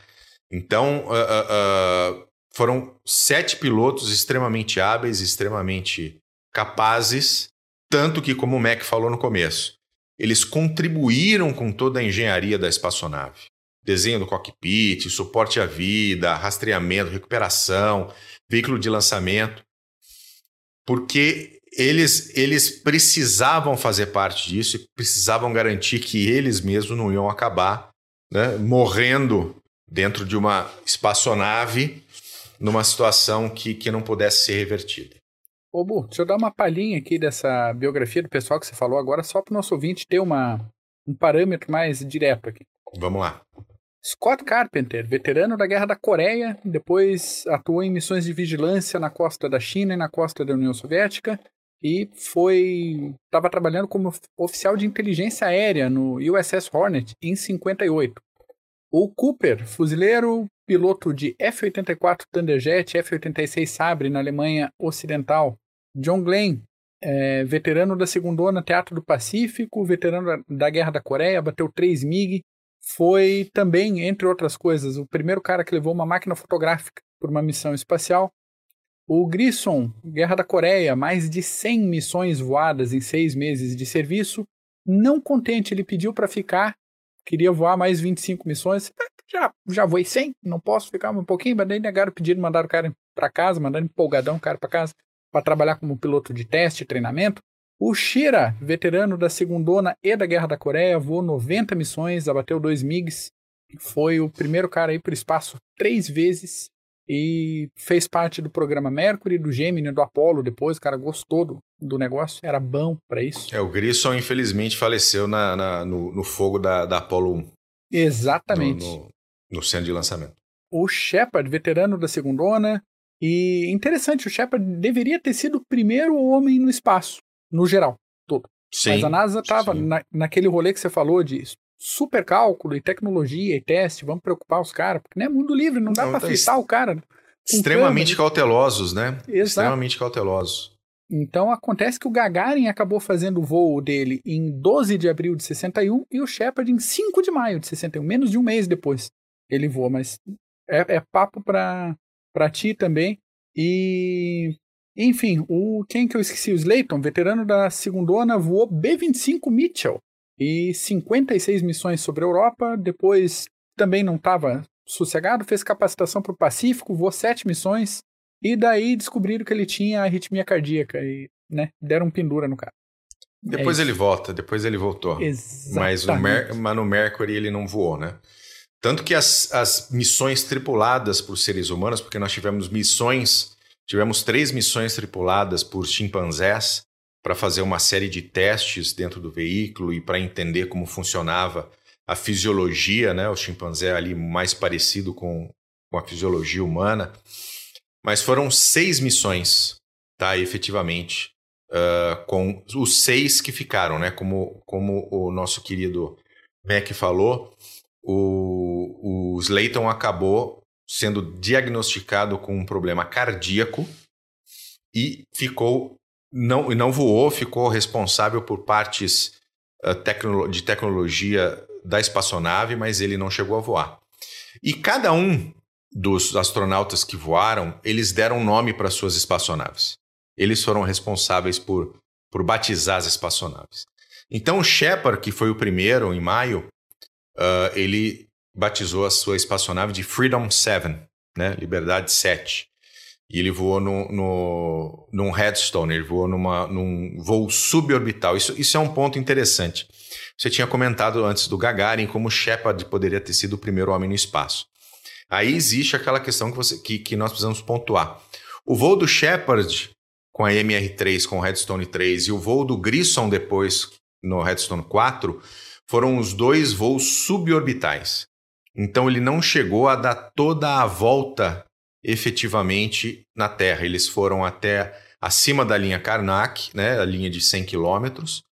Então, uh, uh, uh, foram sete pilotos extremamente hábeis, extremamente capazes, tanto que, como o Mac falou no começo, eles contribuíram com toda a engenharia da espaçonave desenho do cockpit, suporte à vida, rastreamento, recuperação, veículo de lançamento, porque eles, eles precisavam fazer parte disso e precisavam garantir que eles mesmos não iam acabar né, morrendo dentro de uma espaçonave numa situação que, que não pudesse ser revertida. Ô, Bu, deixa eu dar uma palhinha aqui dessa biografia do pessoal que você falou agora, só para o nosso ouvinte ter uma, um parâmetro mais direto aqui. Vamos lá. Scott Carpenter, veterano da Guerra da Coreia, depois atuou em missões de vigilância na costa da China e na costa da União Soviética e foi estava trabalhando como oficial de inteligência aérea no USS Hornet em 58. O Cooper, fuzileiro, piloto de F-84 Thunderjet, F-86 Sabre na Alemanha Ocidental. John Glenn, é, veterano da Segundona Teatro do Pacífico, veterano da, Guerra da Coreia, bateu 3 MiG, foi também, entre outras coisas, o primeiro cara que levou uma máquina fotográfica por uma missão espacial. O Grissom, Guerra da Coreia, mais de 100 missões voadas em seis meses de serviço. Não contente, ele pediu para ficar, queria voar mais 25 missões. Já, já voei 100, não posso ficar um pouquinho, mas daí negaram o pedido, mandaram o cara para casa, mandaram empolgadão o cara para casa para trabalhar como piloto de teste treinamento. O Shira, veterano da Segundona e da Guerra da Coreia, voou 90 missões, abateu dois MiGs, foi o primeiro cara a ir para o espaço três vezes e fez parte do programa Mercury, do Gemini, do Apollo depois. O cara gostou do, do negócio, era bom para isso. É, o Grissom infelizmente faleceu na, na no, no, fogo da, da Apollo 1. Exatamente. No, no, no centro de lançamento. O Shepard, veterano da Segundona, e interessante, o Shepard deveria ter sido o primeiro homem no espaço, no geral, todo. Sim, Mas a NASA estava na, naquele rolê que você falou de super cálculo e tecnologia e teste, vamos preocupar os caras, porque não é mundo livre, não dá para tá fritar o cara. Extremamente câmera. cautelosos, né? Exato. Extremamente cautelosos. Então acontece que o Gagarin acabou fazendo o voo dele em 12 de abril de 61 e o Shepard em 5 de maio de 61, menos de um mês depois ele voa, mas é, é papo para ti também. E enfim, o quem que eu esqueci, o Slayton, veterano da segundona, voou B25 Mitchell e 56 missões sobre a Europa. Depois também não estava sossegado, fez capacitação para o Pacífico, voou sete missões. E daí descobriram que ele tinha arritmia cardíaca e né, deram pendura no cara. Depois é ele volta, depois ele voltou. Exatamente. Mas, no Mer mas no Mercury ele não voou, né? Tanto que as, as missões tripuladas por seres humanos, porque nós tivemos missões, tivemos três missões tripuladas por chimpanzés, para fazer uma série de testes dentro do veículo e para entender como funcionava a fisiologia, né? O chimpanzé ali mais parecido com, com a fisiologia humana. Mas foram seis missões, tá? Efetivamente, uh, com os seis que ficaram, né? Como, como o nosso querido Mac falou, o, o Slayton acabou sendo diagnosticado com um problema cardíaco e ficou não, não voou, ficou responsável por partes uh, tecno de tecnologia da espaçonave, mas ele não chegou a voar. E cada um dos astronautas que voaram, eles deram nome para suas espaçonaves. Eles foram responsáveis por, por batizar as espaçonaves. Então o Shepard, que foi o primeiro em maio, uh, ele batizou a sua espaçonave de Freedom 7, né? Liberdade 7. E ele voou no, no, num headstone, ele voou numa, num voo suborbital. Isso, isso é um ponto interessante. Você tinha comentado antes do Gagarin como Shepard poderia ter sido o primeiro homem no espaço. Aí existe aquela questão que, você, que, que nós precisamos pontuar. O voo do Shepard com a MR3, com o Redstone 3, e o voo do Grissom depois no Redstone 4 foram os dois voos suborbitais. Então ele não chegou a dar toda a volta efetivamente na Terra. Eles foram até acima da linha Karnak, né, a linha de 100 quilômetros,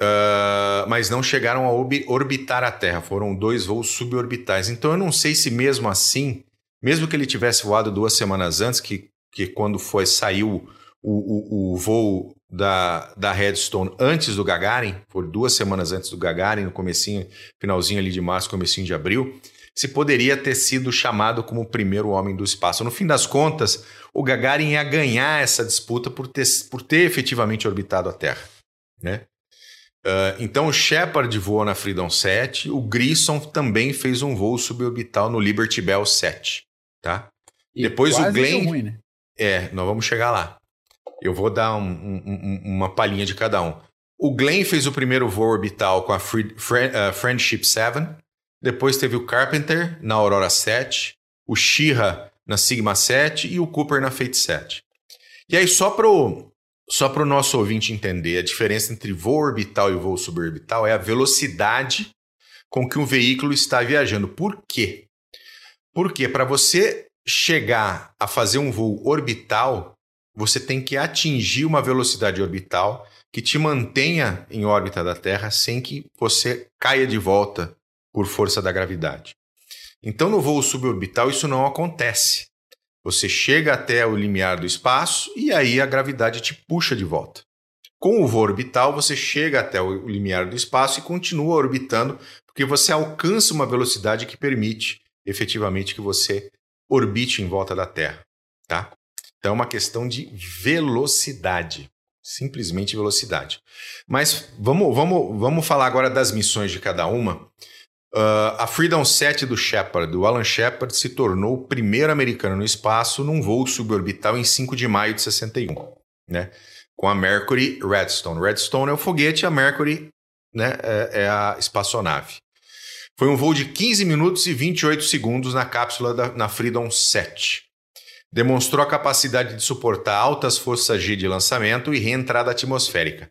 uh, mas não chegaram a orbitar a Terra. Foram dois voos suborbitais. Então eu não sei se mesmo assim, mesmo que ele tivesse voado duas semanas antes, que, que quando foi saiu o, o, o voo da, da Redstone antes do Gagarin, por duas semanas antes do Gagarin, no comecinho, finalzinho ali de março, comecinho de abril, se poderia ter sido chamado como o primeiro homem do espaço. No fim das contas, o Gagarin ia ganhar essa disputa por ter, por ter efetivamente orbitado a Terra. Né? Uh, então o Shepard voou na Freedom 7, o Grissom também fez um voo suborbital no Liberty Bell 7. Tá? E Depois o Glenn. Ruim, né? É, nós vamos chegar lá. Eu vou dar um, um, uma palhinha de cada um. O Glenn fez o primeiro voo orbital com a Free, uh, Friendship 7, depois teve o Carpenter na Aurora 7, o Shira na Sigma 7 e o Cooper na Fate 7. E aí, só para o só o nosso ouvinte entender, a diferença entre voo orbital e voo suborbital é a velocidade com que um veículo está viajando. Por quê? Porque para você chegar a fazer um voo orbital, você tem que atingir uma velocidade orbital que te mantenha em órbita da Terra sem que você caia de volta por força da gravidade. Então, no voo suborbital, isso não acontece. Você chega até o limiar do espaço e aí a gravidade te puxa de volta. Com o voo orbital, você chega até o limiar do espaço e continua orbitando, porque você alcança uma velocidade que permite efetivamente que você orbite em volta da Terra, tá? Então é uma questão de velocidade, simplesmente velocidade. Mas vamos, vamos, vamos falar agora das missões de cada uma. Uh, a Freedom 7 do Shepard, do Alan Shepard, se tornou o primeiro americano no espaço num voo suborbital em 5 de maio de 61, né? Com a Mercury Redstone. Redstone é o foguete, a Mercury né, é, é a espaçonave. Foi um voo de 15 minutos e 28 segundos na cápsula da, na Freedom 7. Demonstrou a capacidade de suportar altas forças G de lançamento e reentrada atmosférica.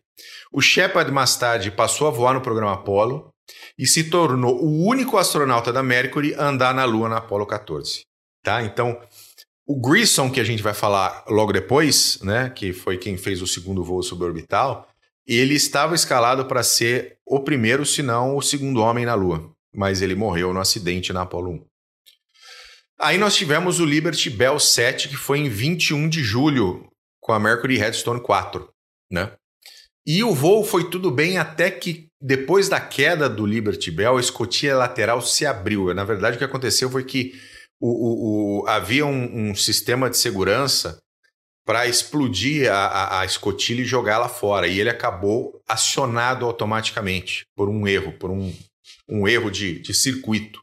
O Shepard mais tarde passou a voar no programa Apollo e se tornou o único astronauta da Mercury a andar na Lua na Apollo 14. Tá? Então, o Grissom, que a gente vai falar logo depois, né, que foi quem fez o segundo voo suborbital, ele estava escalado para ser o primeiro, se não o segundo homem na Lua mas ele morreu no acidente na Apollo 1. Aí nós tivemos o Liberty Bell 7, que foi em 21 de julho, com a Mercury Redstone 4, né? E o voo foi tudo bem até que depois da queda do Liberty Bell, a escotilha lateral se abriu. Na verdade, o que aconteceu foi que o, o, o havia um, um, sistema de segurança para explodir a, a, a escotilha e jogá-la fora. E ele acabou acionado automaticamente por um erro, por um, um erro de, de circuito,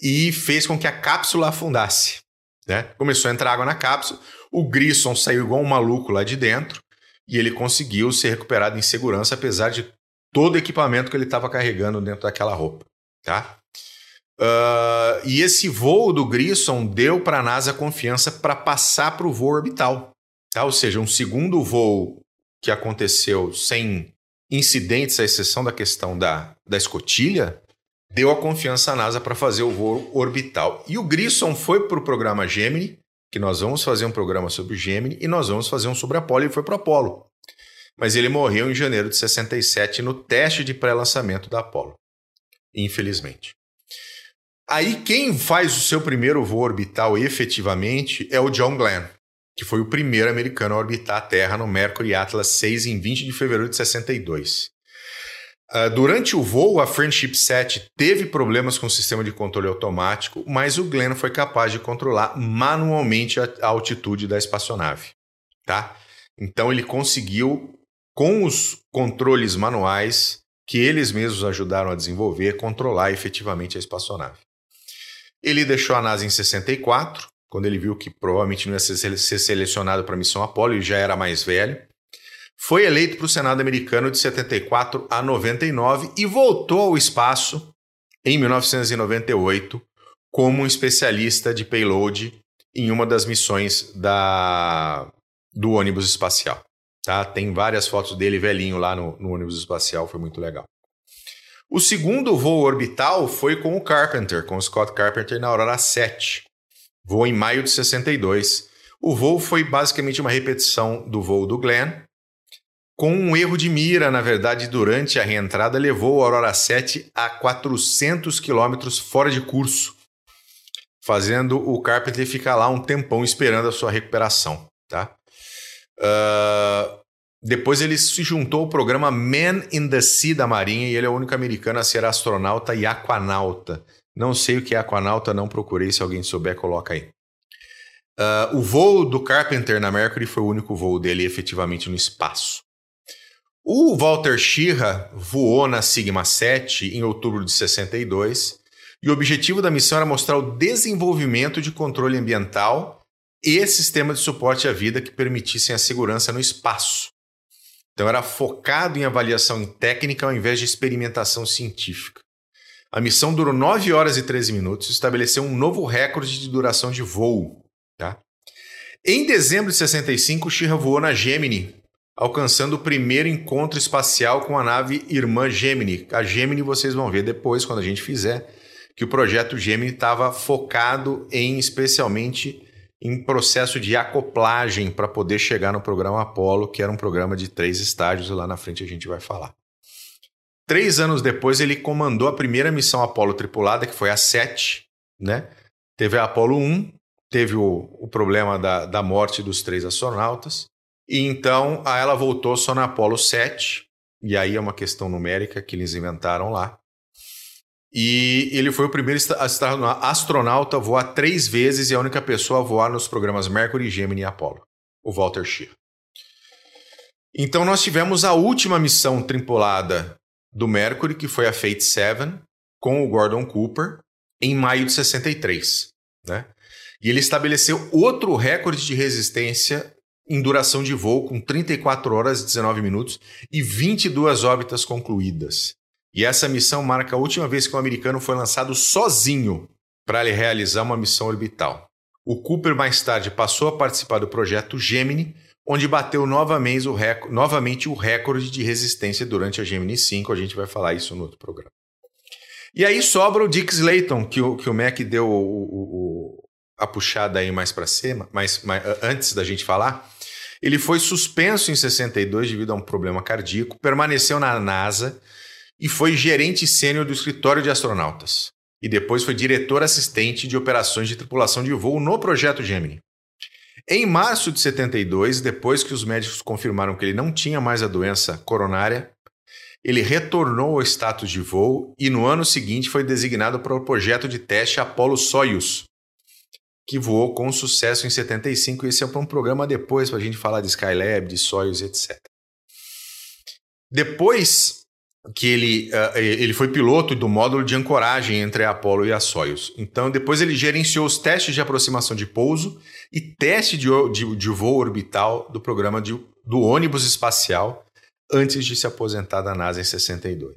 e fez com que a cápsula afundasse. Né? Começou a entrar água na cápsula, o Grissom saiu igual um maluco lá de dentro, e ele conseguiu ser recuperado em segurança, apesar de todo o equipamento que ele estava carregando dentro daquela roupa. Tá? Uh, e esse voo do Grissom deu para a NASA confiança para passar para o voo orbital. Tá? Ou seja, um segundo voo que aconteceu sem incidentes, à exceção da questão da, da escotilha, deu a confiança à NASA para fazer o voo orbital. E o Grissom foi para o programa Gemini, que nós vamos fazer um programa sobre o Gemini, e nós vamos fazer um sobre Apolo, e foi para o Apolo. Mas ele morreu em janeiro de 67 no teste de pré-lançamento da Apolo. Infelizmente. Aí quem faz o seu primeiro voo orbital efetivamente é o John Glenn que foi o primeiro americano a orbitar a Terra no Mercury Atlas 6 em 20 de fevereiro de 62. Uh, ah, durante o voo, a Friendship 7 teve problemas com o sistema de controle automático, mas o Glenn foi capaz de controlar manualmente a, a altitude da espaçonave. Tá? Então ele conseguiu, com os controles manuais que eles mesmos ajudaram a desenvolver, controlar efetivamente a espaçonave. Ele deixou a NASA em 64, quando ele viu que provavelmente não ia ser, selecionado para a missão Apollo, ele já era mais velho. Foi eleito para o Senado americano de 74 a 99 e voltou ao espaço em 1998 como um especialista de payload em uma das missões da, do ônibus espacial. Tá? Tem várias fotos dele velhinho lá no, no ônibus espacial, foi muito legal. O segundo voo orbital foi com o Carpenter, com o Scott Carpenter na Aurora 7 voou em maio de 62. O voo foi basicamente uma repetição do voo do Glenn, com um erro de mira, na verdade, durante a reentrada, levou o Aurora 7 a 400 quilômetros fora de curso, fazendo o Carpenter ficar lá um tempão esperando a sua recuperação. Tá? Uh, depois ele se juntou ao programa Man in the Sea da Marinha e ele é o único americano a ser astronauta e aquanauta. Não sei o que é aquanauta, não procurei. Se alguém souber, coloca aí. Uh, o voo do Carpenter na Mercury foi o único voo dele efetivamente no espaço. O Walter Schirra voou na Sigma 7 em outubro de 62 e o objetivo da missão era mostrar o desenvolvimento de controle ambiental e sistema de suporte à vida que permitissem a segurança no espaço. Então era focado em avaliação técnica ao invés de experimentação científica. A missão durou 9 horas e 13 minutos e estabeleceu um novo recorde de duração de voo. Tá? Em dezembro de 65, Shira voou na Gemini, alcançando o primeiro encontro espacial com a nave irmã Gemini. A Gemini vocês vão ver depois, quando a gente fizer, que o projeto Gemini estava focado em especialmente em processo de acoplagem para poder chegar no programa Apollo, que era um programa de três estágios, e lá na frente a gente vai falar. Três anos depois, ele comandou a primeira missão Apollo tripulada, que foi a 7, né? Teve a Apollo 1, teve o, o problema da, da morte dos três astronautas, e então ela voltou só na Apollo 7, e aí é uma questão numérica que eles inventaram lá. E ele foi o primeiro astronauta a voar três vezes e a única pessoa a voar nos programas Mercury, Gemini e Apollo, o Walter Scheer. Então nós tivemos a última missão tripulada do Mercury, que foi a Fate 7, com o Gordon Cooper, em maio de 63. Né? E ele estabeleceu outro recorde de resistência em duração de voo, com 34 horas e 19 minutos e 22 órbitas concluídas. E essa missão marca a última vez que um americano foi lançado sozinho para realizar uma missão orbital. O Cooper mais tarde passou a participar do projeto Gemini, onde bateu novamente o, rec novamente o recorde de resistência durante a Gemini 5. A gente vai falar isso no outro programa. E aí sobra o Dick Slayton, que o, que o Mac deu o, o, a puxada aí mais para cima, mas antes da gente falar. Ele foi suspenso em 62 devido a um problema cardíaco, permaneceu na NASA e foi gerente sênior do escritório de astronautas. E depois foi diretor assistente de operações de tripulação de voo no projeto Gemini. Em março de 72, depois que os médicos confirmaram que ele não tinha mais a doença coronária, ele retornou ao status de voo e no ano seguinte foi designado para o projeto de teste Apollo Soyuz, que voou com sucesso em 75. Esse é para um programa depois para a gente falar de Skylab, de Soyuz, etc. Depois que ele, uh, ele foi piloto do módulo de ancoragem entre a Apollo e a Soyuz. Então, depois ele gerenciou os testes de aproximação de pouso e teste de, de, de voo orbital do programa de, do ônibus espacial antes de se aposentar da NASA em 62.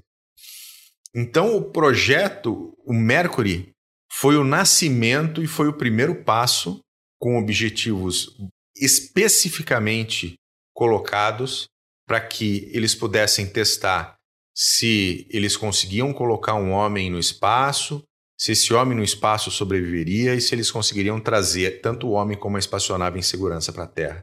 Então, o projeto, o Mercury, foi o nascimento e foi o primeiro passo com objetivos especificamente colocados para que eles pudessem testar se eles conseguiam colocar um homem no espaço, se esse homem no espaço sobreviveria e se eles conseguiriam trazer tanto o homem como a espaçonave em segurança para a Terra.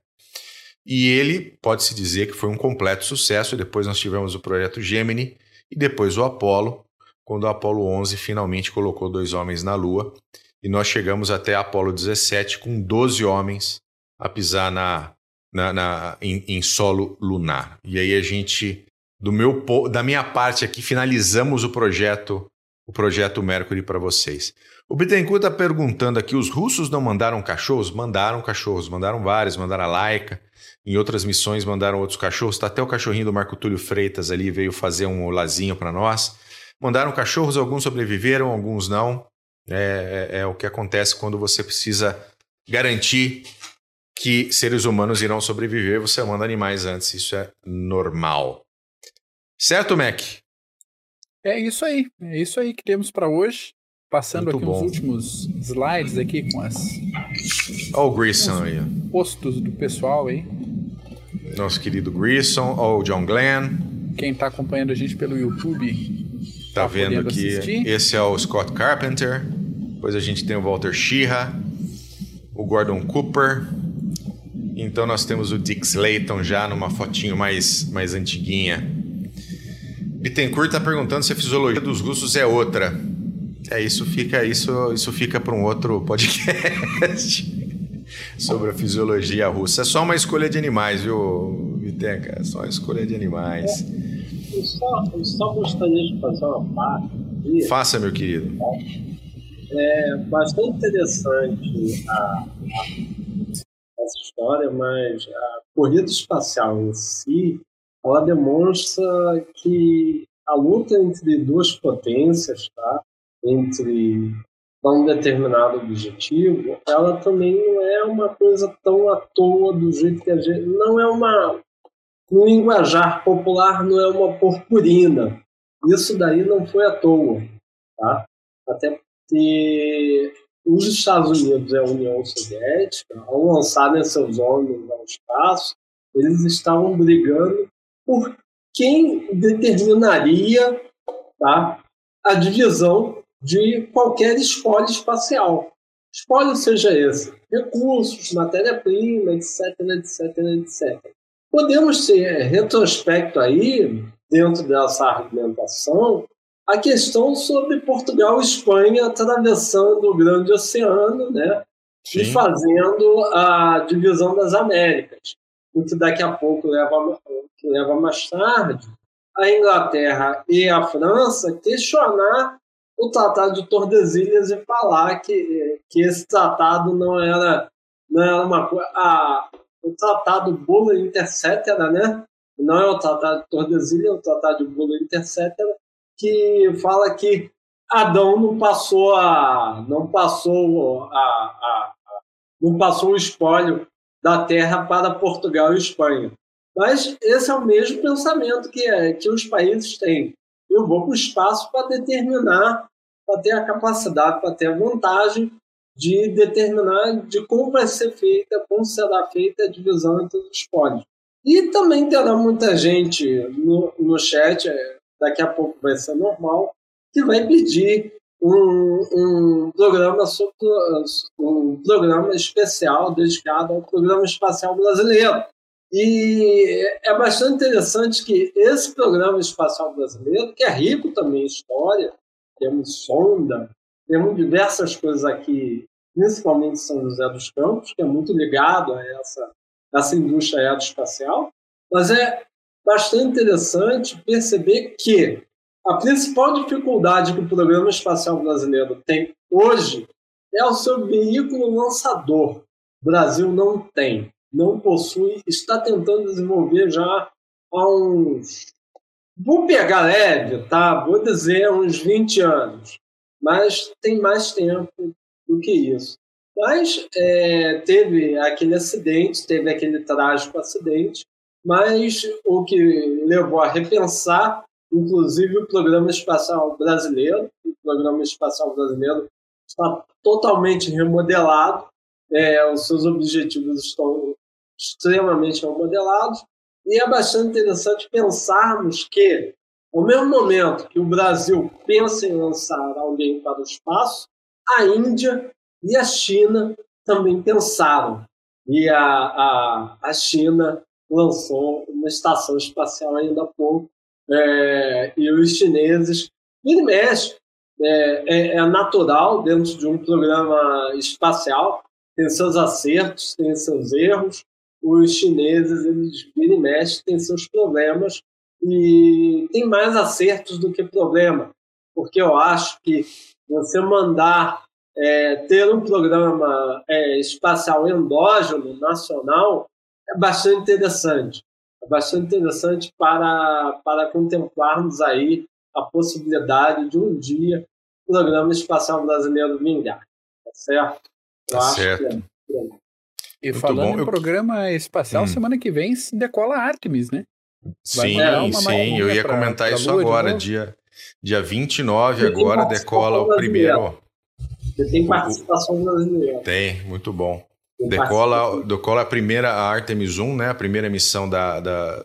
E ele pode-se dizer que foi um completo sucesso. Depois nós tivemos o projeto Gemini e depois o Apollo, quando o Apollo 11 finalmente colocou dois homens na Lua. E nós chegamos até Apollo 17 com 12 homens a pisar na, na, na em, em solo lunar. E aí a gente do meu da minha parte aqui finalizamos o projeto o projeto Mercury para vocês. O Bittencourt está perguntando aqui: os russos não mandaram cachorros? Mandaram cachorros, mandaram vários, mandaram a Laika. Em outras missões mandaram outros cachorros. Está até o cachorrinho do Marco Túlio Freitas ali, veio fazer um olazinho para nós. Mandaram cachorros, alguns sobreviveram, alguns não. É, é, é o que acontece quando você precisa garantir que seres humanos irão sobreviver, você manda animais antes. Isso é normal. Certo, Mac? É isso aí. É isso aí que temos para hoje. Passando Muito aqui bom. os últimos slides aqui com as. Olha o Grissom aí. Postos do pessoal aí. Nosso querido Grissom, olha o John Glenn. Quem está acompanhando a gente pelo YouTube. Tá, tá vendo aqui. Assistir. Esse é o Scott Carpenter. Depois a gente tem o Walter Sheeha, o Gordon Cooper. Então nós temos o Dick Slayton já numa fotinho mais, mais antiguinha. Bittencourt está perguntando se a fisiologia dos russos é outra. É, isso fica, isso, isso fica para um outro podcast (laughs) sobre a fisiologia russa. É só uma escolha de animais, viu, Viteca? É só uma escolha de animais. É, eu, só, eu só gostaria de fazer uma parte. Aqui, Faça, meu querido. É bastante interessante a, a, essa história, mas a corrida espacial em si ela demonstra que a luta entre duas potências, tá? entre um determinado objetivo, ela também não é uma coisa tão à toa do jeito que a gente. Não é uma. No linguajar popular, não é uma purpurina. Isso daí não foi à toa. Tá? Até porque os Estados Unidos e a União Soviética, ao lançarem seus homens ao espaço, eles estavam brigando por quem determinaria tá, a divisão de qualquer espólio espacial. Espólio seja esse, recursos, matéria-prima, etc, etc, etc. Podemos ter retrospecto aí, dentro dessa argumentação, a questão sobre Portugal e Espanha atravessando o grande oceano né, e fazendo a divisão das Américas o que daqui a pouco leva, leva mais tarde a Inglaterra e a França questionar o Tratado de Tordesilhas e falar que, que esse tratado não era, não era uma coisa. O Tratado Bula Intercetera, né? Não é o Tratado de Tordesilhas, é o Tratado de Bula Intercetera, que fala que Adão não passou a. não passou a, a, a não passou o espólio da terra para Portugal e Espanha. Mas esse é o mesmo pensamento que, é, que os países têm. Eu vou para o espaço para determinar, para ter a capacidade, para ter a vantagem de determinar de como vai ser feita, como será feita a divisão entre os pódios. E também terá muita gente no, no chat, é, daqui a pouco vai ser normal, que vai pedir um, um programa sobre, um programa especial dedicado ao programa espacial brasileiro. E é bastante interessante que esse programa espacial brasileiro, que é rico também em história, temos sonda, temos diversas coisas aqui, principalmente em São José dos Campos, que é muito ligado a essa, essa indústria aeroespacial, mas é bastante interessante perceber que a principal dificuldade que o programa espacial brasileiro tem hoje é o seu veículo lançador. O Brasil não tem, não possui, está tentando desenvolver já há uns. Vou pegar leve, tá? Vou dizer uns 20 anos, mas tem mais tempo do que isso. Mas é, teve aquele acidente, teve aquele trágico acidente, mas o que levou a repensar inclusive o Programa Espacial Brasileiro. O Programa Espacial Brasileiro está totalmente remodelado, é, os seus objetivos estão extremamente remodelados, e é bastante interessante pensarmos que, ao mesmo momento que o Brasil pensa em lançar alguém para o espaço, a Índia e a China também pensaram. E a, a, a China lançou uma estação espacial ainda há pouco, é, e os chineses, ele mexe, é, é, é, natural dentro de um programa espacial, tem seus acertos, tem seus erros, os chineses, eles vira e mexe, têm seus problemas, e tem mais acertos do que problema, porque eu acho que você mandar é, ter um programa é, espacial endógeno, nacional, é bastante interessante bastante interessante para, para contemplarmos aí a possibilidade de um dia o Programa Espacial Brasileiro vingar. Tá certo? Eu tá certo. É, e Muito falando bom. em programa espacial, hum. semana que vem decola Artemis, né? Vai sim, sim, eu ia pra, comentar pra isso agora, dia, dia 29 agora decola o primeiro. tem participação brasileira. Tem, muito bom. Decola, decola a primeira a Artemis 1, né? A primeira missão da, da,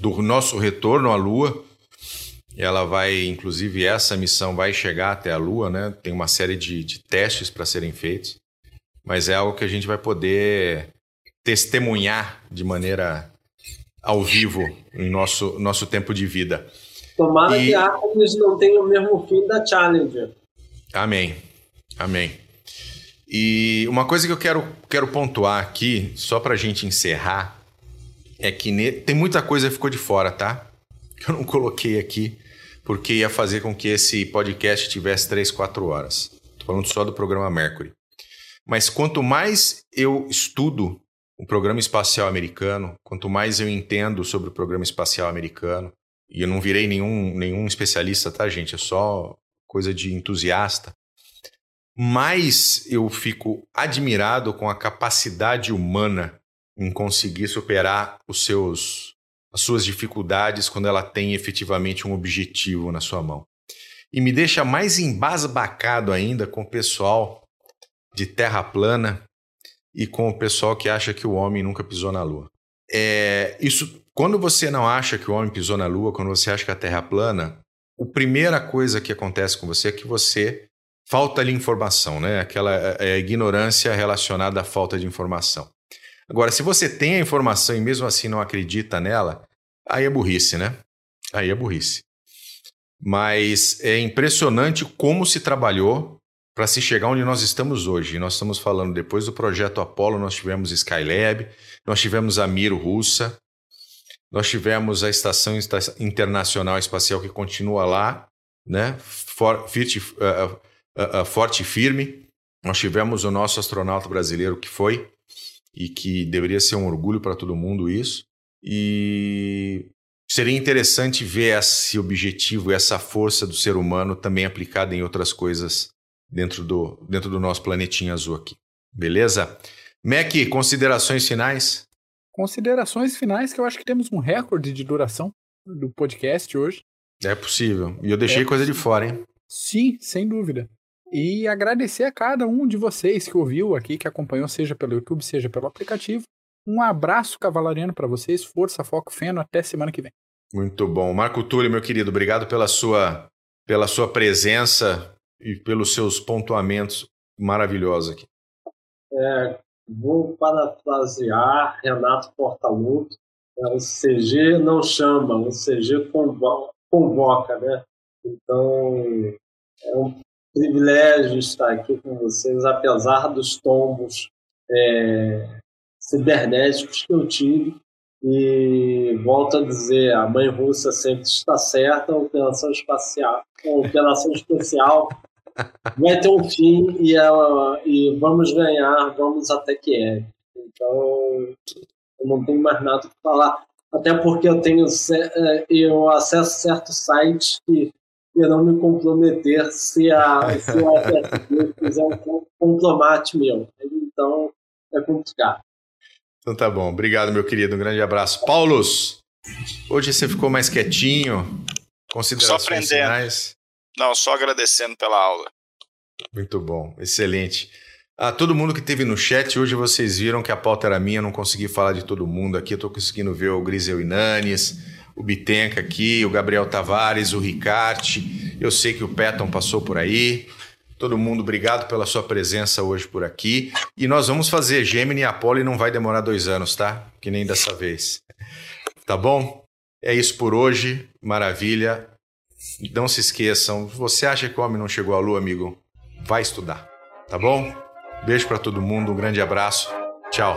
do nosso retorno à Lua. Ela vai, inclusive, essa missão vai chegar até a Lua, né? Tem uma série de, de testes para serem feitos, mas é algo que a gente vai poder testemunhar de maneira ao vivo em nosso, nosso tempo de vida. Tomara e... que a Artemis não tenha o mesmo fim da Challenger. Amém. Amém. E uma coisa que eu quero, quero pontuar aqui, só para a gente encerrar, é que ne... tem muita coisa que ficou de fora, tá? Que eu não coloquei aqui, porque ia fazer com que esse podcast tivesse 3, 4 horas. Tô falando só do programa Mercury. Mas quanto mais eu estudo o programa espacial americano, quanto mais eu entendo sobre o programa espacial americano, e eu não virei nenhum, nenhum especialista, tá, gente? É só coisa de entusiasta mais eu fico admirado com a capacidade humana em conseguir superar os seus, as suas dificuldades quando ela tem efetivamente um objetivo na sua mão. E me deixa mais embasbacado ainda com o pessoal de terra plana e com o pessoal que acha que o homem nunca pisou na lua. É, isso, quando você não acha que o homem pisou na lua, quando você acha que a terra é plana, a primeira coisa que acontece com você é que você falta-lhe informação, né? Aquela é, é ignorância relacionada à falta de informação. Agora, se você tem a informação e mesmo assim não acredita nela, aí é burrice, né? Aí é burrice. Mas é impressionante como se trabalhou para se chegar onde nós estamos hoje. Nós estamos falando, depois do projeto Apollo, nós tivemos Skylab, nós tivemos a Miro russa, nós tivemos a Estação Internacional Espacial que continua lá, né? for, uh, uh, forte e firme. Nós tivemos o nosso astronauta brasileiro que foi e que deveria ser um orgulho para todo mundo isso. E seria interessante ver esse objetivo, essa força do ser humano também aplicada em outras coisas dentro do, dentro do nosso planetinho azul aqui. Beleza? Mac, considerações finais? Considerações finais que eu acho que temos um recorde de duração do podcast hoje. É possível. E eu deixei é coisa de fora, hein? Sim, sem dúvida. E agradecer a cada um de vocês que ouviu aqui, que acompanhou, seja pelo YouTube, seja pelo aplicativo. Um abraço cavalariano para vocês, força, foco, feno, até semana que vem. Muito bom. Marco Túlio, meu querido, obrigado pela sua, pela sua presença e pelos seus pontuamentos maravilhosos aqui. É, vou parafrasear Renato Portaluppi, é, o CG não chama, o CG convoca, né? Então, é um privilégio estar aqui com vocês, apesar dos tombos é, cibernéticos que eu tive. E volto a dizer, a mãe russa sempre está certa, a operação espacial, a operação especial (laughs) vai ter um fim e, ela, e vamos ganhar, vamos até que é. Então, eu não tenho mais nada para falar. Até porque eu tenho é, eu acesso certos sites que irão me comprometer se a, (laughs) se a fizer um compromate meu. Então, é complicado. Então tá bom. Obrigado, meu querido. Um grande abraço. Paulos, hoje você ficou mais quietinho. Considerações só aprendendo. finais? Não, só agradecendo pela aula. Muito bom. Excelente. A ah, todo mundo que teve no chat, hoje vocês viram que a pauta era minha, não consegui falar de todo mundo aqui. Eu tô conseguindo ver o Grisel Inanes, o Bitenca aqui, o Gabriel Tavares, o Ricarte. Eu sei que o Peton passou por aí. Todo mundo, obrigado pela sua presença hoje por aqui. E nós vamos fazer Gemini e Apolo e não vai demorar dois anos, tá? Que nem dessa vez. Tá bom? É isso por hoje. Maravilha. Não se esqueçam. Você acha que o homem não chegou à lua, amigo? Vai estudar. Tá bom? Beijo para todo mundo. Um grande abraço. Tchau.